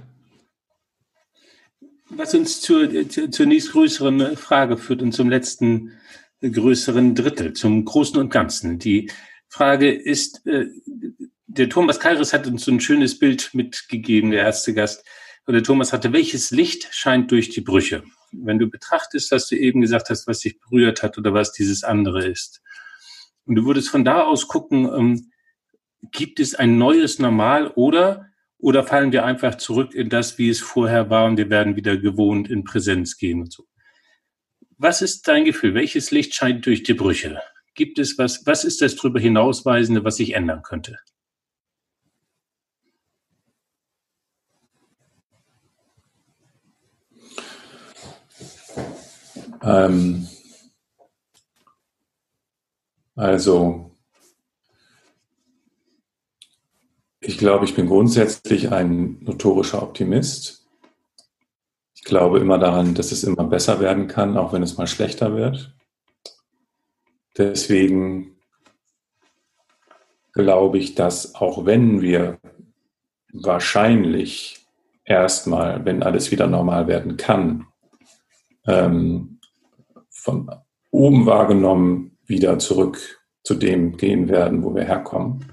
S1: Was uns zur, zur nächstgrößeren Frage führt und zum letzten größeren Drittel, zum Großen und Ganzen. Die Frage ist, äh, der Thomas Kairis hat uns so ein schönes Bild mitgegeben, der erste Gast. Oder Thomas hatte, welches Licht scheint durch die Brüche? Wenn du betrachtest, was du eben gesagt hast, was dich berührt hat oder was dieses andere ist. Und du würdest von da aus gucken, ähm, gibt es ein neues Normal oder, oder fallen wir einfach zurück in das, wie es vorher war und wir werden wieder gewohnt in Präsenz gehen und so. Was ist dein Gefühl? Welches Licht scheint durch die Brüche? Gibt es was, was ist das darüber hinausweisende, was sich ändern könnte?
S3: Ähm, also, ich glaube, ich bin grundsätzlich ein notorischer Optimist. Ich glaube immer daran, dass es immer besser werden kann, auch wenn es mal schlechter wird. Deswegen glaube ich, dass auch wenn wir wahrscheinlich erstmal, wenn alles wieder normal werden kann, ähm, von oben wahrgenommen wieder zurück zu dem gehen werden, wo wir herkommen.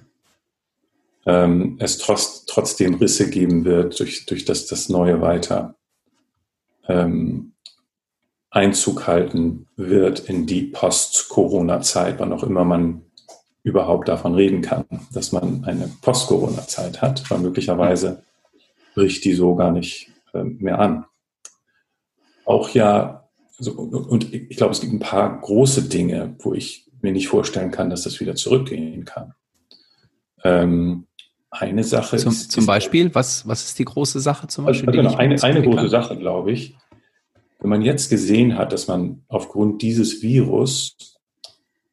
S3: Ähm, es trotz, trotzdem Risse geben wird durch, durch das, das Neue weiter ähm, Einzug halten wird in die Post-Corona-Zeit, wann auch immer man überhaupt davon reden kann, dass man eine Post-Corona-Zeit hat, weil möglicherweise bricht die so gar nicht äh, mehr an. Auch ja also, und ich glaube, es gibt ein paar große Dinge, wo ich mir nicht vorstellen kann, dass das wieder zurückgehen kann. Ähm, eine Sache
S2: zum,
S3: ist.
S2: Zum Beispiel, was, was ist die große Sache zum Beispiel?
S3: Also, genau, eine, eine große Sache, glaube ich. Wenn man jetzt gesehen hat, dass man aufgrund dieses Virus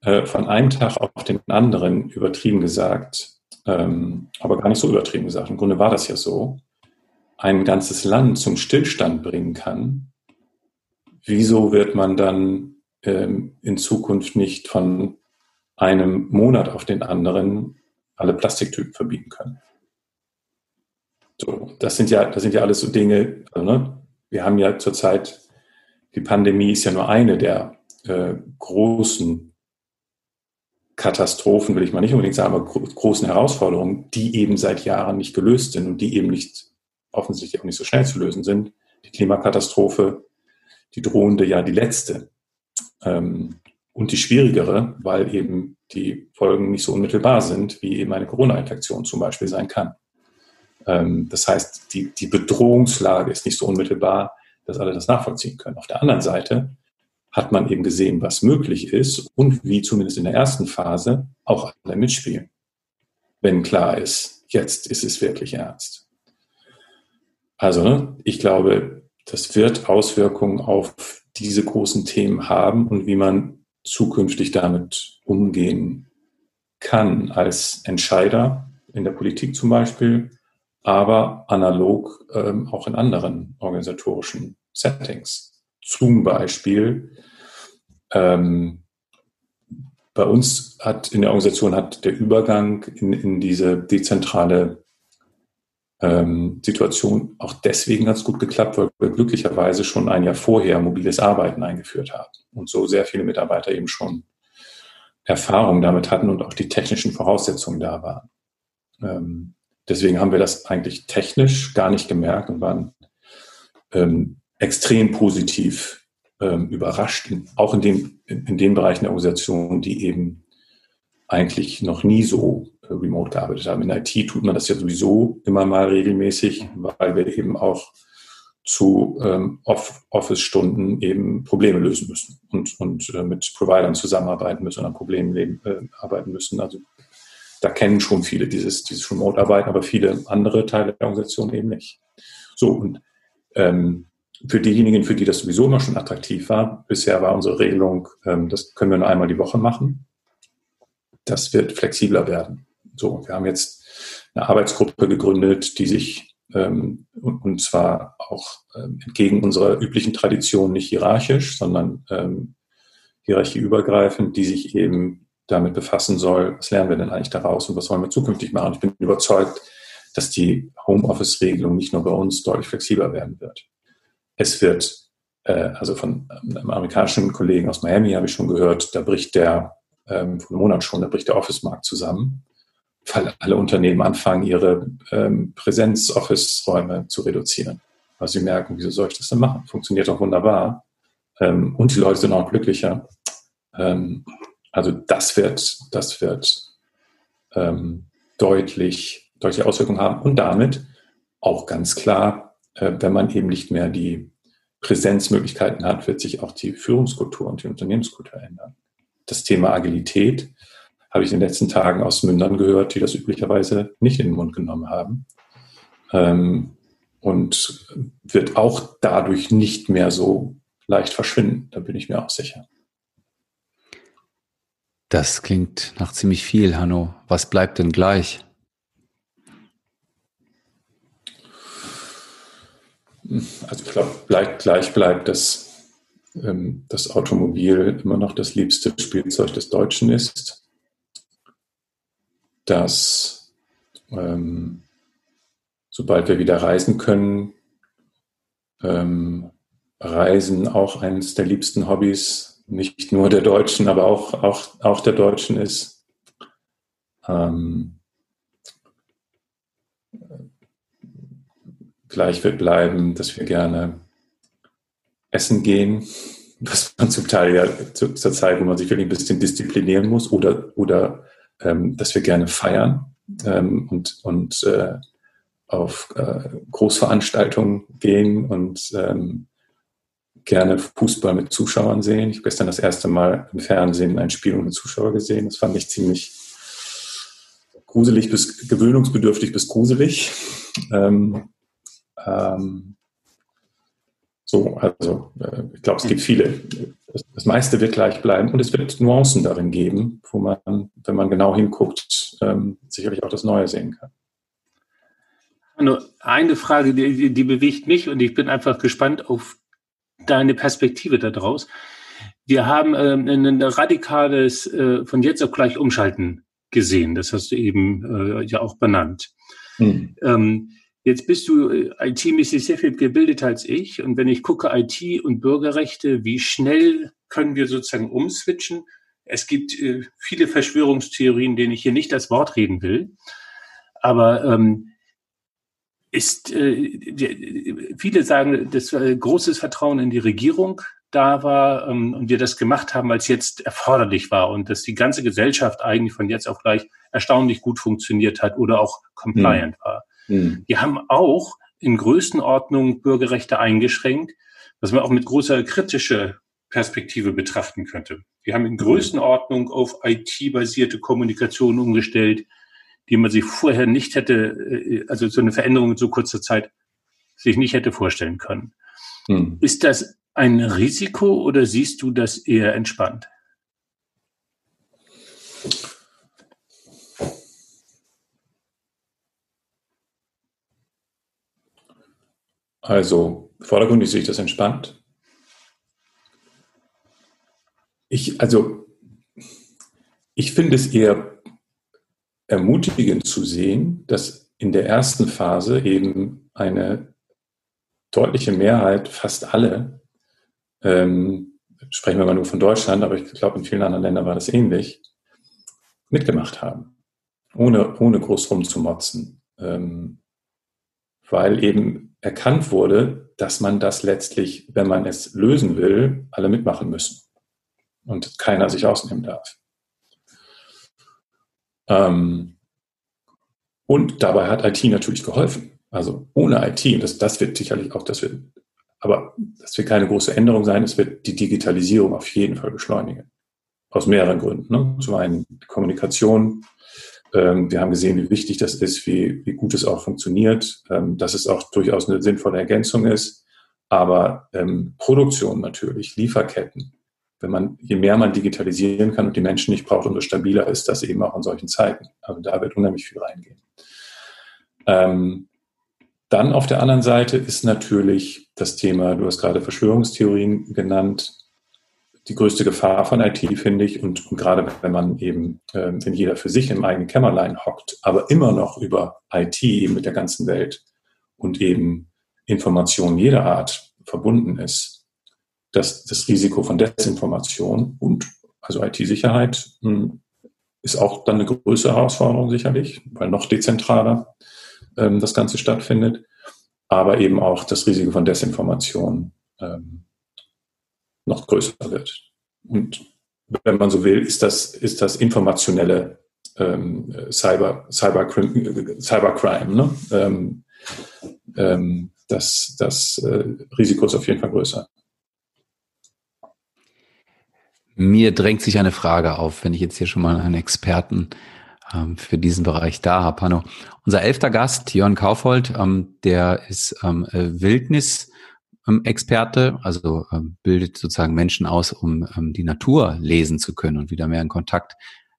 S3: äh, von einem Tag auf den anderen übertrieben gesagt, ähm, aber gar nicht so übertrieben gesagt, im Grunde war das ja so, ein ganzes Land zum Stillstand bringen kann, wieso wird man dann ähm, in Zukunft nicht von einem Monat auf den anderen alle Plastiktypen verbieten können? So, das sind ja, das sind ja alles so Dinge, also, ne? wir haben ja zurzeit, die Pandemie ist ja nur eine der äh, großen Katastrophen, will ich mal nicht unbedingt sagen, aber gro großen Herausforderungen, die eben seit Jahren nicht gelöst sind und die eben nicht offensichtlich auch nicht so schnell zu lösen sind. Die Klimakatastrophe, die drohende ja die letzte ähm, und die schwierigere, weil eben die Folgen nicht so unmittelbar sind, wie eben eine Corona-Infektion zum Beispiel sein kann. Ähm, das heißt, die, die Bedrohungslage ist nicht so unmittelbar, dass alle das nachvollziehen können. Auf der anderen Seite hat man eben gesehen, was möglich ist und wie zumindest in der ersten Phase auch alle mitspielen. Wenn klar ist, jetzt ist es wirklich ernst. Also, ne, ich glaube, das wird Auswirkungen auf diese großen Themen haben und wie man zukünftig damit umgehen kann als Entscheider in der Politik zum Beispiel, aber analog ähm, auch in anderen organisatorischen Settings. Zum Beispiel ähm, bei uns hat in der Organisation hat der Übergang in, in diese dezentrale ähm, Situation auch deswegen ganz gut geklappt, weil wir glücklicherweise schon ein Jahr vorher mobiles Arbeiten eingeführt haben und so sehr viele Mitarbeiter eben schon Erfahrung damit hatten und auch die technischen Voraussetzungen da waren. Ähm, deswegen haben wir das eigentlich technisch gar nicht gemerkt und waren ähm, extrem positiv ähm, überrascht, auch in, dem, in, den Bereichen der Organisation, die eben eigentlich noch nie so remote gearbeitet haben. In IT tut man das ja sowieso immer mal regelmäßig, weil wir eben auch zu ähm, Office-Stunden eben Probleme lösen müssen und, und äh, mit Providern zusammenarbeiten müssen und an Problemen leben, äh, arbeiten müssen. Also da kennen schon viele dieses, dieses Remote-Arbeiten, aber viele andere Teile der Organisation eben nicht. So, und ähm, für diejenigen, für die das sowieso immer schon attraktiv war, bisher war unsere Regelung, ähm, das können wir nur einmal die Woche machen. Das wird flexibler werden. So, wir haben jetzt eine Arbeitsgruppe gegründet, die sich ähm, und, und zwar auch ähm, entgegen unserer üblichen Tradition nicht hierarchisch, sondern ähm, hierarchieübergreifend, die sich eben damit befassen soll, was lernen wir denn eigentlich daraus und was wollen wir zukünftig machen. Ich bin überzeugt, dass die Homeoffice-Regelung nicht nur bei uns deutlich flexibler werden wird. Es wird, äh, also von einem amerikanischen Kollegen aus Miami habe ich schon gehört, da bricht der, ähm, vor einem Monat schon, da bricht der Office-Markt zusammen, weil alle Unternehmen anfangen, ihre ähm, Präsenz-Office-Räume zu reduzieren. Weil sie merken, wieso soll ich das denn machen? Funktioniert doch wunderbar. Ähm, und die Leute sind auch glücklicher. Ähm, also das wird, das wird ähm, deutlich, deutliche Auswirkungen haben und damit auch ganz klar, äh, wenn man eben nicht mehr die Präsenzmöglichkeiten hat, wird sich auch die Führungskultur und die Unternehmenskultur ändern. Das Thema Agilität habe ich in den letzten Tagen aus Mündern gehört, die das üblicherweise nicht in den Mund genommen haben. Ähm, und wird auch dadurch nicht mehr so leicht verschwinden. Da bin ich mir auch sicher.
S2: Das klingt nach ziemlich viel, Hanno. Was bleibt denn gleich?
S3: Also ich glaube, gleich, gleich bleibt, dass ähm, das Automobil immer noch das liebste Spielzeug des Deutschen ist. Dass ähm, sobald wir wieder reisen können, ähm, Reisen auch eines der liebsten Hobbys nicht nur der Deutschen, aber auch, auch, auch der Deutschen ist. Ähm, gleich wird bleiben, dass wir gerne essen gehen, was <laughs> man zum Teil ja zu, zur Zeit, wo man sich wirklich ein bisschen disziplinieren muss, oder, oder ähm, dass wir gerne feiern ähm, und, und äh, auf äh, Großveranstaltungen gehen und ähm, gerne Fußball mit Zuschauern sehen. Ich habe gestern das erste Mal im Fernsehen ein Spiel ohne Zuschauer gesehen. Das fand ich ziemlich gruselig bis gewöhnungsbedürftig bis gruselig. Ähm, ähm, so, also äh, ich glaube, es gibt viele. Das, meiste wird gleich bleiben und es wird Nuancen darin geben, wo man, wenn man genau hinguckt, ähm, sicherlich auch das Neue sehen kann.
S1: Eine Frage, die, die bewegt mich und ich bin einfach gespannt auf deine Perspektive daraus. Wir haben ähm, ein radikales äh, von jetzt auf gleich umschalten gesehen. Das hast du eben äh, ja auch benannt. Hm. Ähm, jetzt bist du äh, IT-mäßig sehr viel gebildeter als ich. Und wenn ich gucke, IT und Bürgerrechte, wie schnell können wir sozusagen umswitchen? Es gibt äh, viele Verschwörungstheorien, denen ich hier nicht das Wort reden will. Aber ähm, ist, äh, viele sagen, dass äh, großes Vertrauen in die Regierung da war ähm, und wir das gemacht haben, als jetzt erforderlich war und dass die ganze Gesellschaft eigentlich von jetzt auf gleich erstaunlich gut funktioniert hat oder auch compliant mhm. war. Mhm. Wir haben auch in Größenordnung Bürgerrechte eingeschränkt, was man auch mit großer kritischer Perspektive betrachten könnte. Wir haben in Größenordnung auf IT-basierte Kommunikation umgestellt die man sich vorher nicht hätte, äh, also so eine Veränderung in so kurzer Zeit sich nicht hätte vorstellen können. Hm. Ist das ein Risiko oder siehst du das eher entspannt?
S3: Also vordergründig sehe ich das entspannt. Ich, also, ich finde es eher ermutigend zu sehen, dass in der ersten Phase eben eine deutliche Mehrheit, fast alle, ähm, sprechen wir mal nur von Deutschland, aber ich glaube, in vielen anderen Ländern war das ähnlich, mitgemacht haben, ohne, ohne groß rumzumotzen, ähm, weil eben erkannt wurde, dass man das letztlich, wenn man es lösen will, alle mitmachen müssen und keiner sich ausnehmen darf. Ähm, und dabei hat IT natürlich geholfen. Also ohne IT, das, das wird sicherlich auch, das wird, aber das wird keine große Änderung sein, es wird die Digitalisierung auf jeden Fall beschleunigen. Aus mehreren Gründen. Ne? Zum einen Kommunikation. Ähm, wir haben gesehen, wie wichtig das ist, wie, wie gut es auch funktioniert, ähm, dass es auch durchaus eine sinnvolle Ergänzung ist. Aber ähm, Produktion natürlich, Lieferketten, wenn man, je mehr man digitalisieren kann und die Menschen nicht braucht, umso stabiler ist das eben auch in solchen Zeiten. Also da wird unheimlich viel reingehen. Ähm, dann auf der anderen Seite ist natürlich das Thema, du hast gerade Verschwörungstheorien genannt, die größte Gefahr von IT, finde ich. Und, und gerade wenn man eben, äh, wenn jeder für sich im eigenen Kämmerlein hockt, aber immer noch über IT eben mit der ganzen Welt und eben Informationen jeder Art verbunden ist, dass das Risiko von Desinformation und also IT-Sicherheit hm, ist auch dann eine größere Herausforderung sicherlich, weil noch dezentraler ähm, das Ganze stattfindet, aber eben auch das Risiko von Desinformation ähm, noch größer wird. Und wenn man so will, ist das, ist das informationelle ähm, Cyber, Cybercrime, Cybercrime ne? ähm, ähm, das, das äh, Risiko ist auf jeden Fall größer.
S2: Mir drängt sich eine Frage auf, wenn ich jetzt hier schon mal einen Experten ähm, für diesen Bereich da habe. Hanno, unser elfter Gast, Jörn Kaufhold, ähm, der ist ähm, äh, Wildnis. Experte, also ähm, bildet sozusagen Menschen aus, um ähm, die Natur lesen zu können und wieder mehr in Kontakt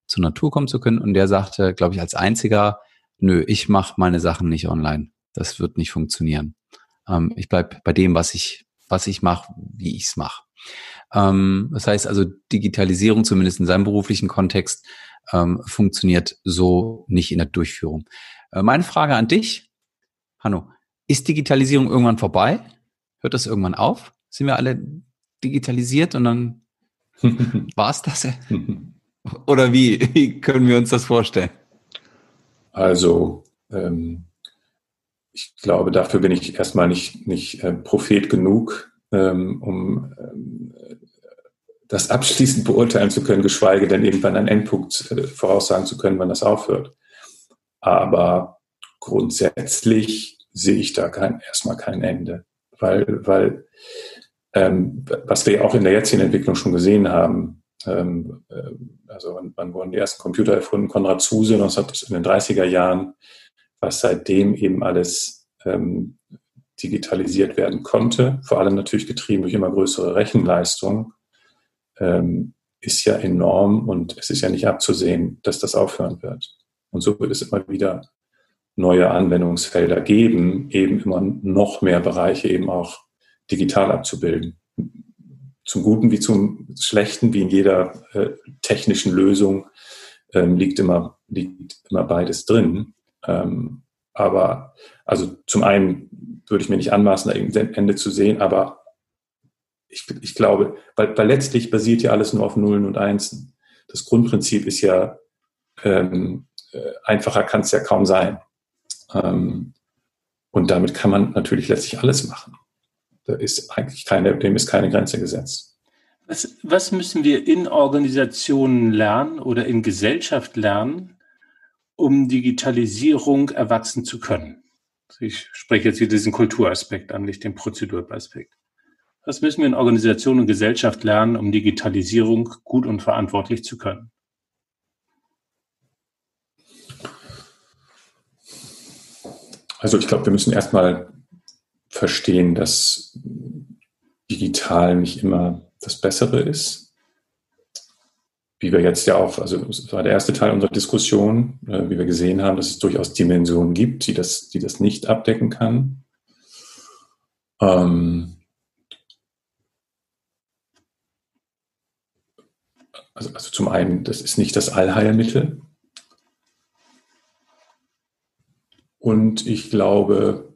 S2: zur Natur kommen zu können. Und der sagte, glaube ich, als einziger, nö, ich mache meine Sachen nicht online. Das wird nicht funktionieren. Ähm, ich bleib bei dem, was ich, was ich mache, wie ich es mache. Ähm, das heißt also, Digitalisierung, zumindest in seinem beruflichen Kontext, ähm, funktioniert so nicht in der Durchführung. Äh, meine Frage an dich, Hanno, ist Digitalisierung irgendwann vorbei? Hört das irgendwann auf? Sind wir alle digitalisiert und dann <laughs> war es das? <laughs> Oder wie, wie können wir uns das vorstellen?
S3: Also, ähm, ich glaube, dafür bin ich erstmal nicht, nicht äh, Prophet genug, ähm, um ähm, das abschließend beurteilen zu können, geschweige denn irgendwann einen Endpunkt äh, voraussagen zu können, wann das aufhört. Aber grundsätzlich sehe ich da kein, erstmal kein Ende, weil, weil ähm, was wir auch in der jetzigen Entwicklung schon gesehen haben, ähm, äh, also wann, wann wurden die ersten Computer erfunden? Konrad Zuse 19, in den 30er Jahren, was seitdem eben alles ähm, digitalisiert werden konnte, vor allem natürlich getrieben durch immer größere Rechenleistung, ähm, ist ja enorm und es ist ja nicht abzusehen, dass das aufhören wird. Und so wird es immer wieder neue Anwendungsfelder geben, eben immer noch mehr Bereiche eben auch digital abzubilden. Zum Guten wie zum Schlechten, wie in jeder äh, technischen Lösung, ähm, liegt, immer, liegt immer beides drin. Ähm, aber also zum einen würde ich mir nicht anmaßen, da irgendein Ende zu sehen, aber ich, ich glaube, weil, weil letztlich basiert ja alles nur auf Nullen und Einsen. Das Grundprinzip ist ja, ähm, äh, einfacher kann es ja kaum sein. Ähm, und damit kann man natürlich letztlich alles machen. Da ist eigentlich keine, dem ist keine Grenze gesetzt.
S1: Was, was müssen wir in Organisationen lernen oder in Gesellschaft lernen, um Digitalisierung erwachsen zu können? Ich spreche jetzt hier diesen Kulturaspekt an, nicht den Prozeduraspekt. Was müssen wir in Organisation und Gesellschaft lernen, um Digitalisierung gut und verantwortlich zu können?
S3: Also ich glaube, wir müssen erstmal verstehen, dass digital nicht immer das Bessere ist. Wie wir jetzt ja auch, also das war der erste Teil unserer Diskussion, äh, wie wir gesehen haben, dass es durchaus Dimensionen gibt, die das, die das nicht abdecken kann. Ähm, Also, also zum einen, das ist nicht das Allheilmittel. Und ich glaube,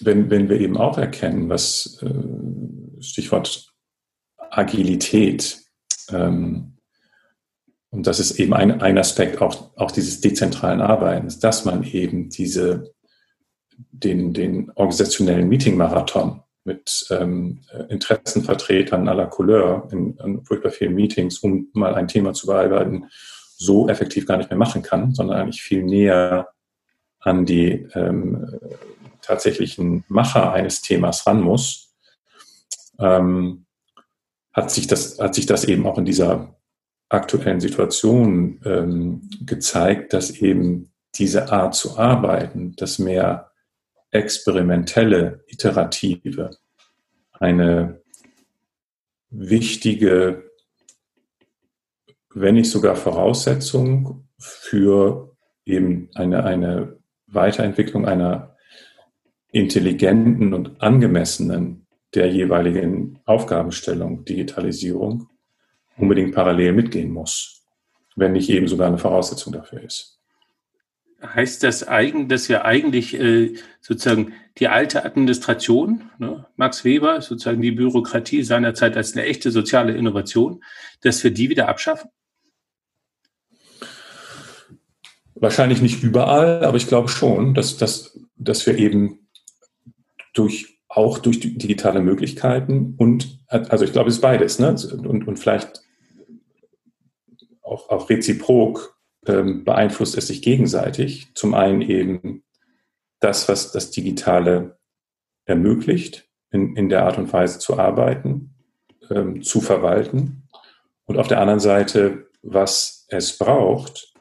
S3: wenn, wenn wir eben auch erkennen, was äh, Stichwort Agilität, ähm, und das ist eben ein, ein Aspekt auch, auch dieses dezentralen Arbeitens, dass man eben diese, den, den organisationellen Meeting-Marathon mit ähm, Interessenvertretern aller Couleur in, in furchtbar vielen Meetings, um mal ein Thema zu bearbeiten, so effektiv gar nicht mehr machen kann, sondern eigentlich viel näher an die ähm, tatsächlichen Macher eines Themas ran muss, ähm, hat, sich das, hat sich das eben auch in dieser aktuellen Situation ähm, gezeigt, dass eben diese Art zu arbeiten, das mehr experimentelle, iterative, eine wichtige, wenn nicht sogar Voraussetzung für eben eine, eine Weiterentwicklung einer intelligenten und angemessenen der jeweiligen Aufgabenstellung, Digitalisierung, unbedingt parallel mitgehen muss, wenn nicht eben sogar eine Voraussetzung dafür ist.
S1: Heißt das eigentlich, dass wir eigentlich äh, sozusagen die alte Administration, ne, Max Weber, sozusagen die Bürokratie seinerzeit als eine echte soziale Innovation, dass wir die wieder abschaffen?
S3: Wahrscheinlich nicht überall, aber ich glaube schon, dass, dass, dass wir eben durch, auch durch digitale Möglichkeiten und, also ich glaube, es ist beides, ne? Und, und vielleicht auch, auch reziprok ähm, beeinflusst es sich gegenseitig. Zum einen eben das, was das Digitale ermöglicht, in, in der Art und Weise zu arbeiten, ähm, zu verwalten. Und auf der anderen Seite, was es braucht,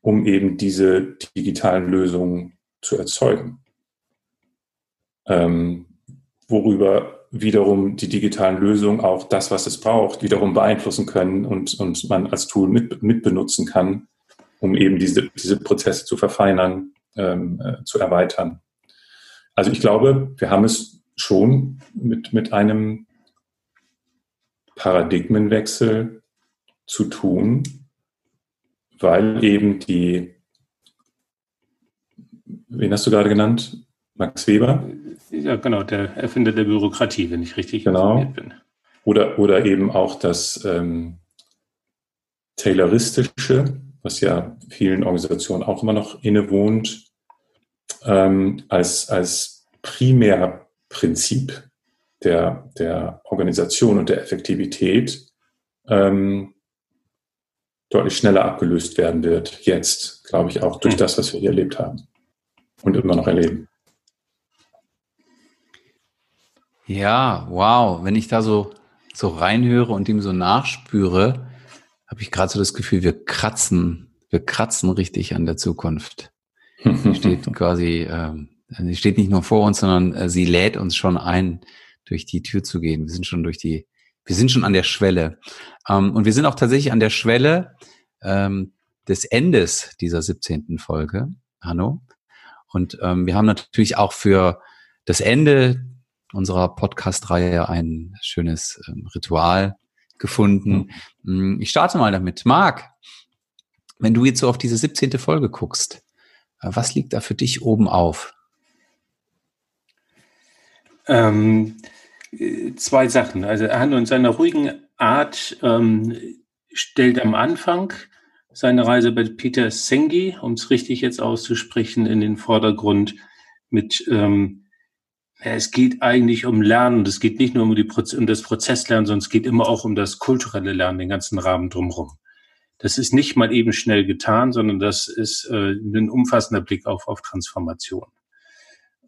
S3: um eben diese digitalen Lösungen zu erzeugen. Ähm, worüber wiederum die digitalen Lösungen auch das, was es braucht, wiederum beeinflussen können und, und man als Tool mit, mit benutzen kann, um eben diese, diese Prozesse zu verfeinern, ähm, äh, zu erweitern. Also ich glaube, wir haben es schon mit, mit einem Paradigmenwechsel zu tun, weil eben die, wen hast du gerade genannt? Max Weber?
S1: Ja, genau, der Erfinder der Bürokratie, wenn ich richtig
S3: genau. informiert bin. Oder, oder eben auch das ähm, Tayloristische, was ja vielen Organisationen auch immer noch innewohnt, ähm, als, als Primärprinzip der, der Organisation und der Effektivität ähm, deutlich schneller abgelöst werden wird, jetzt, glaube ich, auch durch hm. das, was wir hier erlebt haben und immer noch erleben.
S2: Ja, wow. Wenn ich da so, so reinhöre und ihm so nachspüre, habe ich gerade so das Gefühl, wir kratzen, wir kratzen richtig an der Zukunft. Sie steht <laughs> quasi, ähm, sie steht nicht nur vor uns, sondern äh, sie lädt uns schon ein, durch die Tür zu gehen. Wir sind schon durch die, wir sind schon an der Schwelle. Ähm, und wir sind auch tatsächlich an der Schwelle ähm, des Endes dieser 17. Folge, Hanno. Und ähm, wir haben natürlich auch für das Ende unserer Podcast-Reihe ein schönes ähm, Ritual gefunden. Mhm. Ich starte mal damit. Marc, wenn du jetzt so auf diese 17. Folge guckst, äh, was liegt da für dich oben auf?
S1: Ähm, zwei Sachen. Also Hanno in seiner ruhigen Art ähm, stellt am Anfang seine Reise bei Peter Sengi, um es richtig jetzt auszusprechen, in den Vordergrund mit ähm, es geht eigentlich um Lernen. Es geht nicht nur um, die Proze um das Prozesslernen, sondern es geht immer auch um das kulturelle Lernen, den ganzen Rahmen drumherum. Das ist nicht mal eben schnell getan, sondern das ist äh, ein umfassender Blick auf, auf Transformation.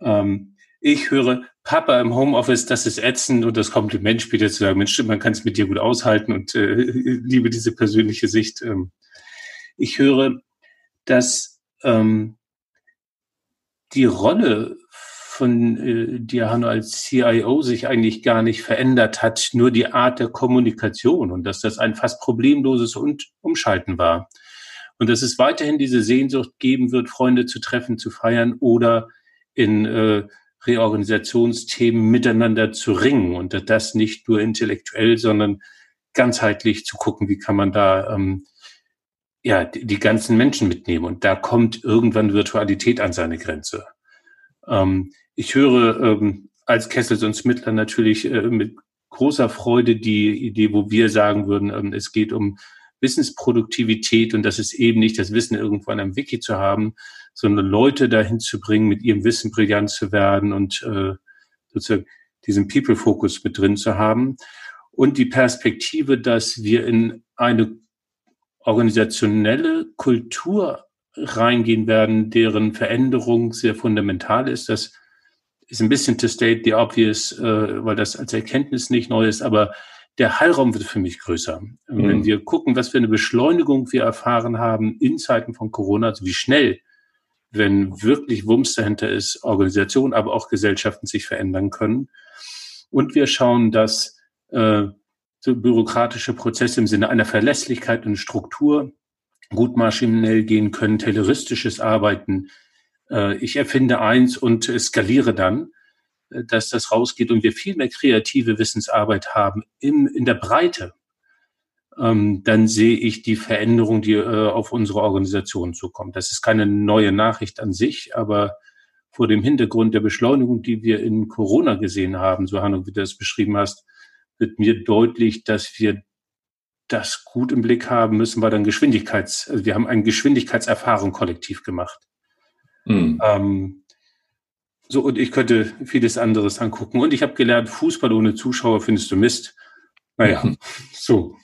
S1: Ähm, ich höre Papa im Homeoffice, das ist ätzend und das Kompliment später zu sagen, Mensch, man kann es mit dir gut aushalten und äh, <laughs> liebe diese persönliche Sicht. Ähm, ich höre, dass ähm, die Rolle von äh, Diano als CIO sich eigentlich gar nicht verändert hat, nur die Art der Kommunikation und dass das ein fast problemloses und Umschalten war. Und dass es weiterhin diese Sehnsucht geben wird, Freunde zu treffen, zu feiern oder in äh, Reorganisationsthemen miteinander zu ringen und das nicht nur intellektuell, sondern ganzheitlich zu gucken, wie kann man da ähm, ja die, ganzen Menschen mitnehmen. Und da kommt irgendwann Virtualität an seine Grenze. Ähm, ich höre ähm, als Kessels und Smittler natürlich äh, mit großer Freude die Idee, wo wir sagen würden, ähm, es geht um Wissensproduktivität und das ist eben nicht das Wissen irgendwo an einem Wiki zu haben, sondern Leute dahin zu bringen, mit ihrem Wissen brillant zu werden und äh, sozusagen diesen People-Focus mit drin zu haben. Und die Perspektive, dass wir in eine organisationelle Kultur reingehen werden, deren Veränderung sehr fundamental ist. Das ist ein bisschen to state the obvious, äh, weil das als Erkenntnis nicht neu ist, aber der Heilraum wird für mich größer. Mhm. Wenn wir gucken, was für eine Beschleunigung wir erfahren haben in Zeiten von Corona, also wie schnell, wenn wirklich Wumms dahinter ist, Organisationen, aber auch Gesellschaften sich verändern können. Und wir schauen, dass äh, so bürokratische Prozesse im Sinne einer Verlässlichkeit und Struktur gut maschinell gehen können, terroristisches Arbeiten. Äh, ich erfinde eins und skaliere dann, äh, dass das rausgeht und wir viel mehr kreative Wissensarbeit haben im, in der Breite. Ähm, dann sehe ich die Veränderung, die äh, auf unsere Organisation zukommt. Das ist keine neue Nachricht an sich, aber vor dem Hintergrund der Beschleunigung, die wir in Corona gesehen haben, so Hanno, wie du das beschrieben hast, wird mir deutlich, dass wir das gut im Blick haben müssen, weil dann Geschwindigkeits, also wir haben eine Geschwindigkeitserfahrung kollektiv gemacht. Mhm. Ähm, so, und ich könnte vieles anderes angucken. Und ich habe gelernt, Fußball ohne Zuschauer findest du Mist. Naja, mhm. <laughs> so.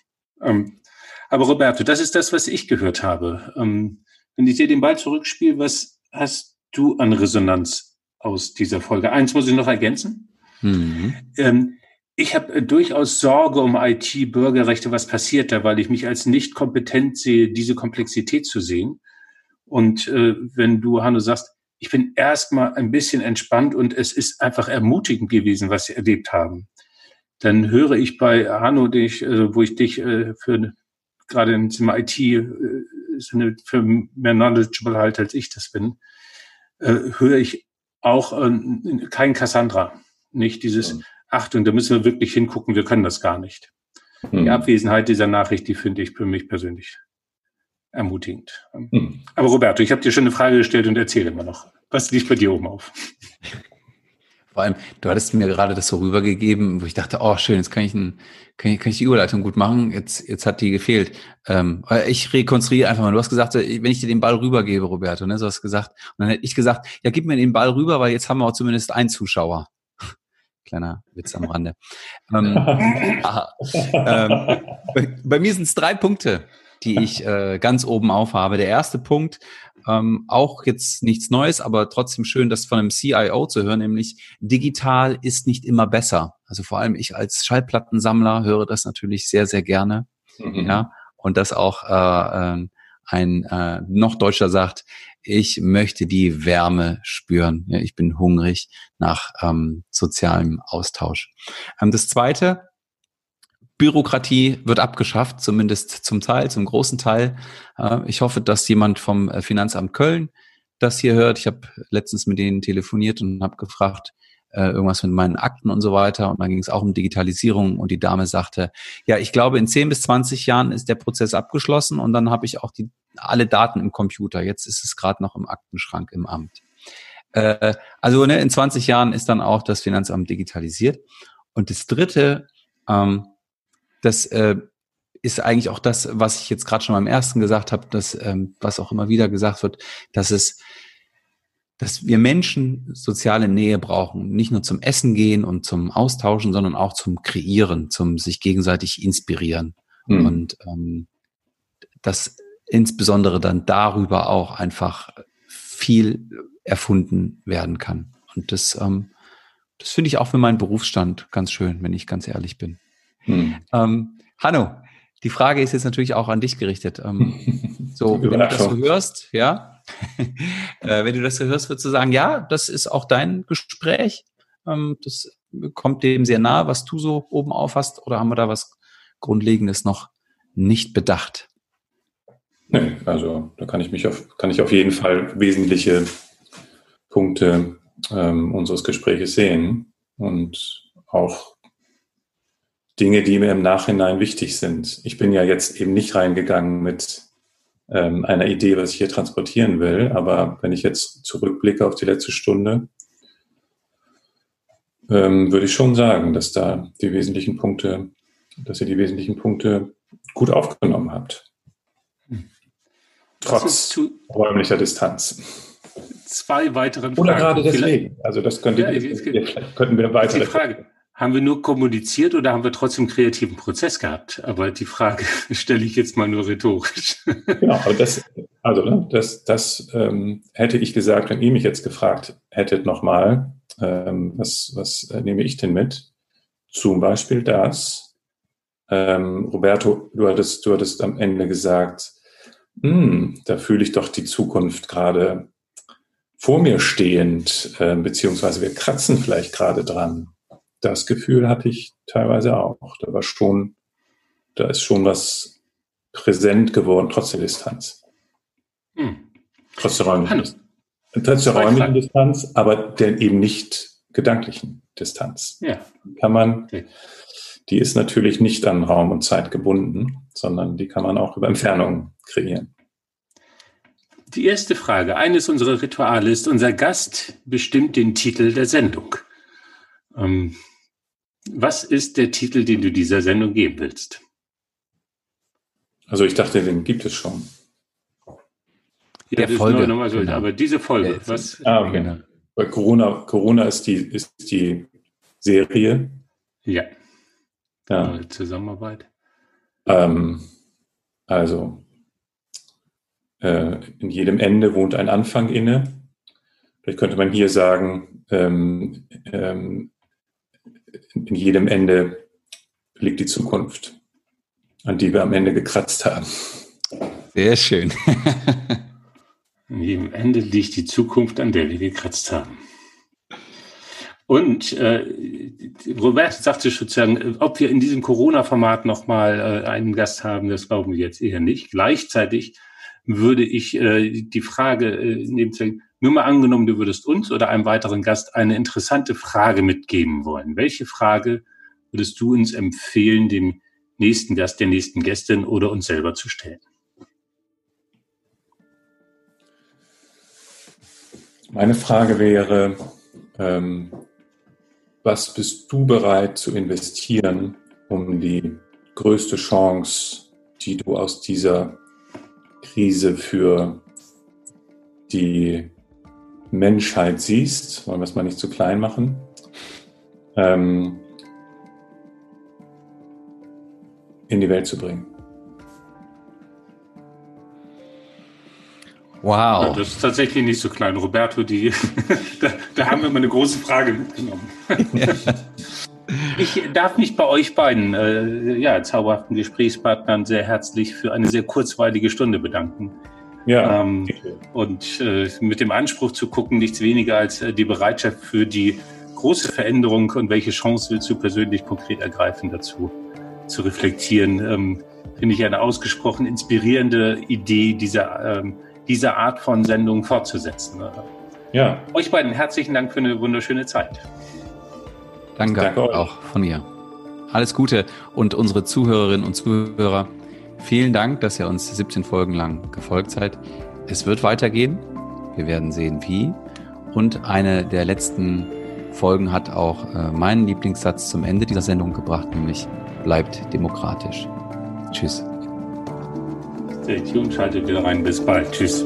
S1: Ähm, aber Roberto, das ist das, was ich gehört habe. Ähm, wenn ich dir den Ball zurückspiele, was hast du an Resonanz aus dieser Folge? Eins muss ich noch ergänzen. Mhm. Ähm, ich habe äh, durchaus Sorge um IT-Bürgerrechte, was passiert da, weil ich mich als nicht kompetent sehe, diese Komplexität zu sehen. Und äh, wenn du, Hanno, sagst, ich bin erstmal ein bisschen entspannt und es ist einfach ermutigend gewesen, was sie erlebt haben, dann höre ich bei Hanno, dich, also wo ich dich äh, für gerade im Thema IT äh, für mehr knowledgeable halt als ich das bin, äh, höre ich auch äh, kein Cassandra. Nicht dieses, Achtung, da müssen wir wirklich hingucken, wir können das gar nicht. Mhm. Die Abwesenheit dieser Nachricht, die finde ich für mich persönlich ermutigend. Mhm. Aber Roberto, ich habe dir schon eine Frage gestellt und erzähle immer noch. Was liegt bei dir oben auf? <laughs>
S2: Vor allem, du hattest mir gerade das so rübergegeben, wo ich dachte, oh schön, jetzt kann ich, ein, kann ich, kann ich die Überleitung gut machen. Jetzt, jetzt hat die gefehlt. Ähm, ich rekonstruiere einfach mal. Du hast gesagt, wenn ich dir den Ball rübergebe, Roberto, ne, so hast du gesagt. Und dann hätte ich gesagt, ja, gib mir den Ball rüber, weil jetzt haben wir auch zumindest einen Zuschauer. <laughs> Kleiner Witz am Rande. ähm, <laughs> ähm, bei, bei, mir sind es drei Punkte, die ich äh, ganz oben auf habe. Der erste Punkt, ähm, auch jetzt nichts Neues, aber trotzdem schön, das von einem CIO zu hören, nämlich digital ist nicht immer besser. Also vor allem ich als Schallplattensammler höre das natürlich sehr, sehr gerne. Mhm. Ja, und das auch äh, äh, ein äh, noch Deutscher sagt, ich möchte die Wärme spüren. Ja, ich bin hungrig nach ähm, sozialem Austausch. Ähm, das Zweite, Bürokratie wird abgeschafft, zumindest zum Teil, zum großen Teil. Äh, ich hoffe, dass jemand vom äh, Finanzamt Köln das hier hört. Ich habe letztens mit denen telefoniert und habe gefragt, äh, irgendwas mit meinen Akten und so weiter. Und dann ging es auch um Digitalisierung und die Dame sagte, ja, ich glaube, in 10 bis 20 Jahren ist der Prozess abgeschlossen und dann habe ich auch die, alle Daten im Computer. Jetzt ist es gerade noch im Aktenschrank im Amt. Also ne, in 20 Jahren ist dann auch das Finanzamt digitalisiert. Und das Dritte, ähm, das äh, ist eigentlich auch das, was ich jetzt gerade schon beim ersten gesagt habe, dass, ähm, was auch immer wieder gesagt wird, dass es dass wir Menschen soziale Nähe brauchen, nicht nur zum Essen gehen und zum Austauschen, sondern auch zum Kreieren, zum sich gegenseitig inspirieren. Mhm. Und ähm, dass insbesondere dann darüber auch einfach viel erfunden werden kann. Und das, ähm, das finde ich auch für meinen Berufsstand ganz schön, wenn ich ganz ehrlich bin. Mhm. Ähm, Hanno, die Frage ist jetzt natürlich auch an dich gerichtet. Ähm, <laughs> so, wenn du das so hörst, ja, <laughs> äh, wenn du das hörst, würdest du sagen, ja, das ist auch dein Gespräch. Ähm, das kommt dem sehr nahe, was du so oben auf hast, oder haben wir da was Grundlegendes noch nicht bedacht?
S3: Nee, also da kann ich mich auf, kann ich auf jeden Fall wesentliche Punkte ähm, unseres Gespräches sehen und auch Dinge, die mir im Nachhinein wichtig sind. Ich bin ja jetzt eben nicht reingegangen mit ähm, einer Idee, was ich hier transportieren will. Aber wenn ich jetzt zurückblicke auf die letzte Stunde, ähm, würde ich schon sagen, dass da die wesentlichen Punkte, dass ihr die wesentlichen Punkte gut aufgenommen habt. Trotz räumlicher Distanz.
S1: Zwei weiteren
S3: Fragen. Oder gerade deswegen. Also das könnte, ja, könnten wir weiter.
S1: Die Frage haben wir nur kommuniziert oder haben wir trotzdem kreativen Prozess gehabt? Aber die Frage <laughs> stelle ich jetzt mal nur rhetorisch. <laughs>
S3: Genau, aber das, also ne, das, das ähm, hätte ich gesagt, wenn ihr mich jetzt gefragt hättet nochmal, ähm, was, was äh, nehme ich denn mit? Zum Beispiel das, ähm, Roberto, du hattest, du hattest am Ende gesagt, hm, da fühle ich doch die Zukunft gerade vor mir stehend, äh, beziehungsweise wir kratzen vielleicht gerade dran das Gefühl hatte ich teilweise auch. Da war schon, da ist schon was präsent geworden, trotz der Distanz. Hm. Trotz der räumlichen, Distanz. trotz der räumlichen Distanz, aber der eben nicht gedanklichen Distanz. Ja. Kann man, okay. die ist natürlich nicht an Raum und Zeit gebunden, sondern die kann man auch über Entfernung kreieren.
S1: Die erste Frage eines unserer Rituale ist, unser Gast bestimmt den Titel der Sendung. Ähm, was ist der Titel, den du dieser Sendung geben willst?
S3: Also ich dachte, den gibt es schon.
S1: Ja, der Folge. Nochmal so, genau. Aber diese Folge, ja, was?
S3: Ah, okay. Genau. Weil Corona, Corona ist die, ist die Serie.
S1: Ja. ja. Zusammenarbeit.
S3: Ähm, also äh, in jedem Ende wohnt ein Anfang inne. Vielleicht könnte man hier sagen, ähm, ähm, in jedem Ende liegt die Zukunft, an die wir am Ende gekratzt haben.
S2: Sehr schön. <laughs>
S1: in jedem Ende liegt die Zukunft, an der wir gekratzt haben. Und äh, Robert sagte sozusagen, ob wir in diesem Corona-Format nochmal äh, einen Gast haben, das glauben wir jetzt eher nicht. Gleichzeitig würde ich äh, die Frage äh, nehmen, nur mal angenommen, du würdest uns oder einem weiteren Gast eine interessante Frage mitgeben wollen. Welche Frage würdest du uns empfehlen, dem nächsten Gast, der nächsten Gästin oder uns selber zu stellen?
S3: Meine Frage wäre, ähm, was bist du bereit zu investieren, um die größte Chance, die du aus dieser Krise für die Menschheit siehst, wollen wir es mal nicht zu klein machen, ähm, in die Welt zu bringen.
S1: Wow. Ja, das ist tatsächlich nicht so klein. Roberto, die, <laughs> da, da, haben wir mal eine große Frage mitgenommen. Ich darf mich bei euch beiden, äh, ja, zauberhaften Gesprächspartnern sehr herzlich für eine sehr kurzweilige Stunde bedanken. Ja. Ähm, und äh, mit dem Anspruch zu gucken, nichts weniger als äh, die Bereitschaft für die große Veränderung und welche Chance willst du persönlich konkret ergreifen dazu zu reflektieren, ähm, finde ich eine ausgesprochen inspirierende Idee dieser, ähm, dieser Art von Sendung fortzusetzen. Ja. Euch beiden herzlichen Dank für eine wunderschöne Zeit.
S2: Danke, Danke auch von mir. Alles Gute und unsere Zuhörerinnen und Zuhörer, vielen Dank, dass ihr uns 17 Folgen lang gefolgt seid. Es wird weitergehen. Wir werden sehen, wie. Und eine der letzten Folgen hat auch äh, meinen Lieblingssatz zum Ende dieser Sendung gebracht, nämlich bleibt demokratisch. Tschüss.
S1: Stay tuned, schaltet wieder rein. Bis bald. Tschüss.